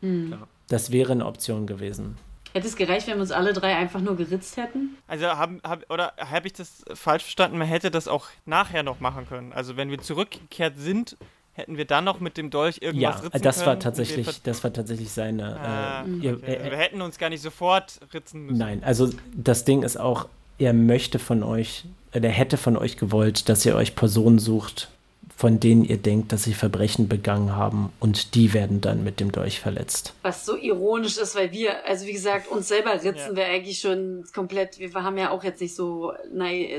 S3: Mhm.
S2: Das wäre eine Option gewesen.
S3: Hätte es gereicht, wenn wir uns alle drei einfach nur geritzt hätten?
S4: Also haben hab, oder habe ich das falsch verstanden? Man hätte das auch nachher noch machen können. Also wenn wir zurückgekehrt sind, hätten wir dann noch mit dem Dolch irgendwas
S2: ja,
S4: ritzen
S2: das
S4: können?
S2: War tatsächlich, das war tatsächlich seine.
S4: Ah,
S2: äh, ihr,
S4: okay. äh, wir hätten uns gar nicht sofort ritzen müssen.
S2: Nein, also das Ding ist auch, er möchte von euch, er hätte von euch gewollt, dass ihr euch Personen sucht, von denen ihr denkt, dass sie Verbrechen begangen haben und die werden dann mit dem Dolch verletzt.
S3: Was so ironisch ist, weil wir, also wie gesagt, uns selber ritzen ja. wir eigentlich schon komplett, wir haben ja auch jetzt nicht so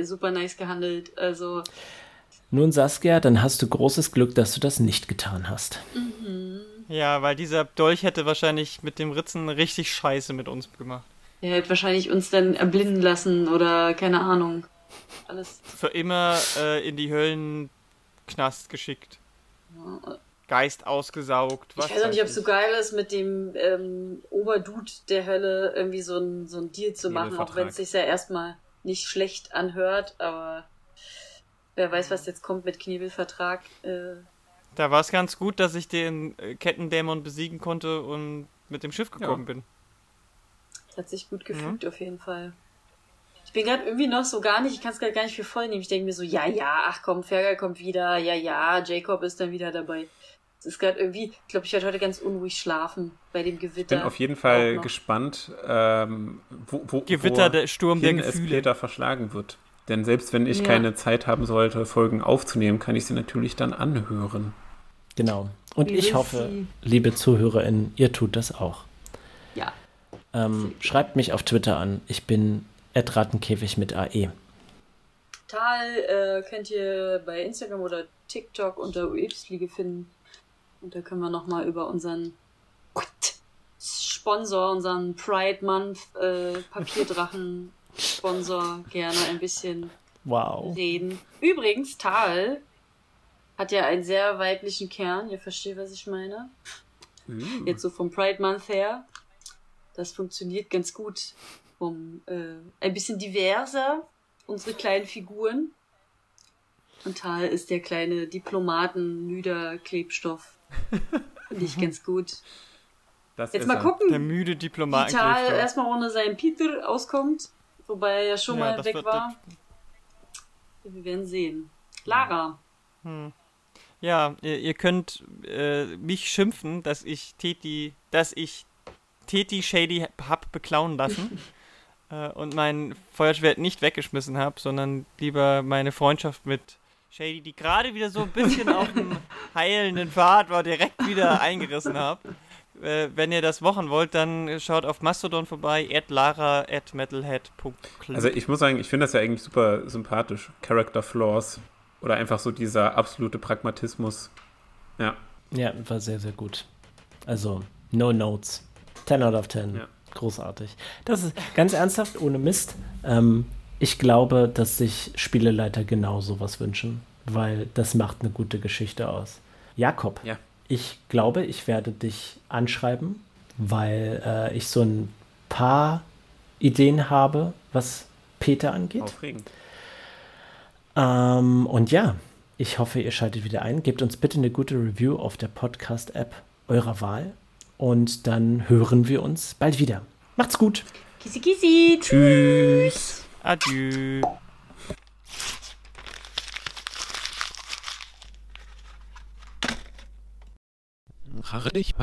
S3: super nice gehandelt, also.
S2: Nun, Saskia, dann hast du großes Glück, dass du das nicht getan hast.
S3: Mhm.
S4: Ja, weil dieser Dolch hätte wahrscheinlich mit dem Ritzen richtig Scheiße mit uns gemacht.
S3: Er hätte wahrscheinlich uns dann erblinden lassen oder keine Ahnung. Alles.
S4: Für immer äh, in die Höllenknast geschickt.
S3: Ja.
S4: Geist ausgesaugt.
S3: ich weiß auch nicht, ob es so geil ist, mit dem ähm, Oberdude der Hölle irgendwie so ein, so ein Deal zu machen, auch wenn es sich ja erstmal nicht schlecht anhört, aber Wer weiß, was jetzt kommt mit Knebelvertrag. Äh.
S4: Da war es ganz gut, dass ich den äh, Kettendämon besiegen konnte und mit dem Schiff gekommen ja. bin.
S3: Das hat sich gut gefügt, mhm. auf jeden Fall. Ich bin gerade irgendwie noch so gar nicht, ich kann es gerade gar nicht für voll nehmen. Ich denke mir so, ja, ja, ach komm, Fergal kommt wieder, ja, ja, Jacob ist dann wieder dabei. Es ist gerade irgendwie, ich glaube, ich werde heute ganz unruhig schlafen bei dem Gewitter. Ich
S1: bin auf jeden Fall gespannt, ähm, wo, wo,
S4: Gewitter,
S1: wo
S4: der Sturm der Gefühle.
S1: es Peter verschlagen wird. Denn selbst wenn ich ja. keine Zeit haben sollte, Folgen aufzunehmen, kann ich sie natürlich dann anhören.
S2: Genau. Und ich hoffe, liebe ZuhörerInnen, ihr tut das auch.
S3: Ja.
S2: Ähm, schreibt mich auf Twitter an. Ich bin Rattenkäfig mit AE.
S3: Tal äh, könnt ihr bei Instagram oder TikTok unter UX-Fliege finden. Und da können wir nochmal über unseren Sponsor, unseren Pride Month äh, Papierdrachen Sponsor gerne ein bisschen
S2: wow.
S3: reden. Übrigens, Tal hat ja einen sehr weiblichen Kern. Ihr versteht, was ich meine?
S1: Mm.
S3: Jetzt so vom Pride Month her. Das funktioniert ganz gut. Um, äh, ein bisschen diverser, unsere kleinen Figuren. Und Tal ist der kleine Diplomaten-Müder-Klebstoff. Finde ich ganz gut.
S1: Das
S3: Jetzt mal gucken,
S4: der müde Diplomat.
S3: wie Tal erstmal ohne seinen Peter auskommt wobei er ja schon ja, mal weg war. Wir werden sehen. Lara.
S4: Hm. Ja, ihr, ihr könnt äh, mich schimpfen, dass ich Teti, dass ich Teti Shady hab beklauen lassen äh, und mein Feuerschwert nicht weggeschmissen habe, sondern lieber meine Freundschaft mit Shady, die gerade wieder so ein bisschen auf dem heilenden Pfad war, direkt wieder eingerissen habe äh, wenn ihr das wochen wollt, dann schaut auf Mastodon vorbei, at lara at metalhead.club.
S1: Also ich muss sagen, ich finde das ja eigentlich super sympathisch. Character Flaws oder einfach so dieser absolute Pragmatismus. Ja.
S2: Ja, war sehr, sehr gut. Also, no notes. 10 out of 10. Ja. Großartig. Das ist ganz ernsthaft, ohne Mist. Ähm, ich glaube, dass sich Spieleleiter genau sowas wünschen, weil das macht eine gute Geschichte aus. Jakob,
S1: ja.
S2: Ich glaube, ich werde dich anschreiben, weil äh, ich so ein paar Ideen habe, was Peter angeht.
S1: Aufregend.
S2: Ähm, und ja, ich hoffe, ihr schaltet wieder ein. Gebt uns bitte eine gute Review auf der Podcast-App eurer Wahl. Und dann hören wir uns bald wieder. Macht's gut.
S3: Kissi, kissi.
S1: Tschüss.
S4: Adieu.
S5: Harre dich,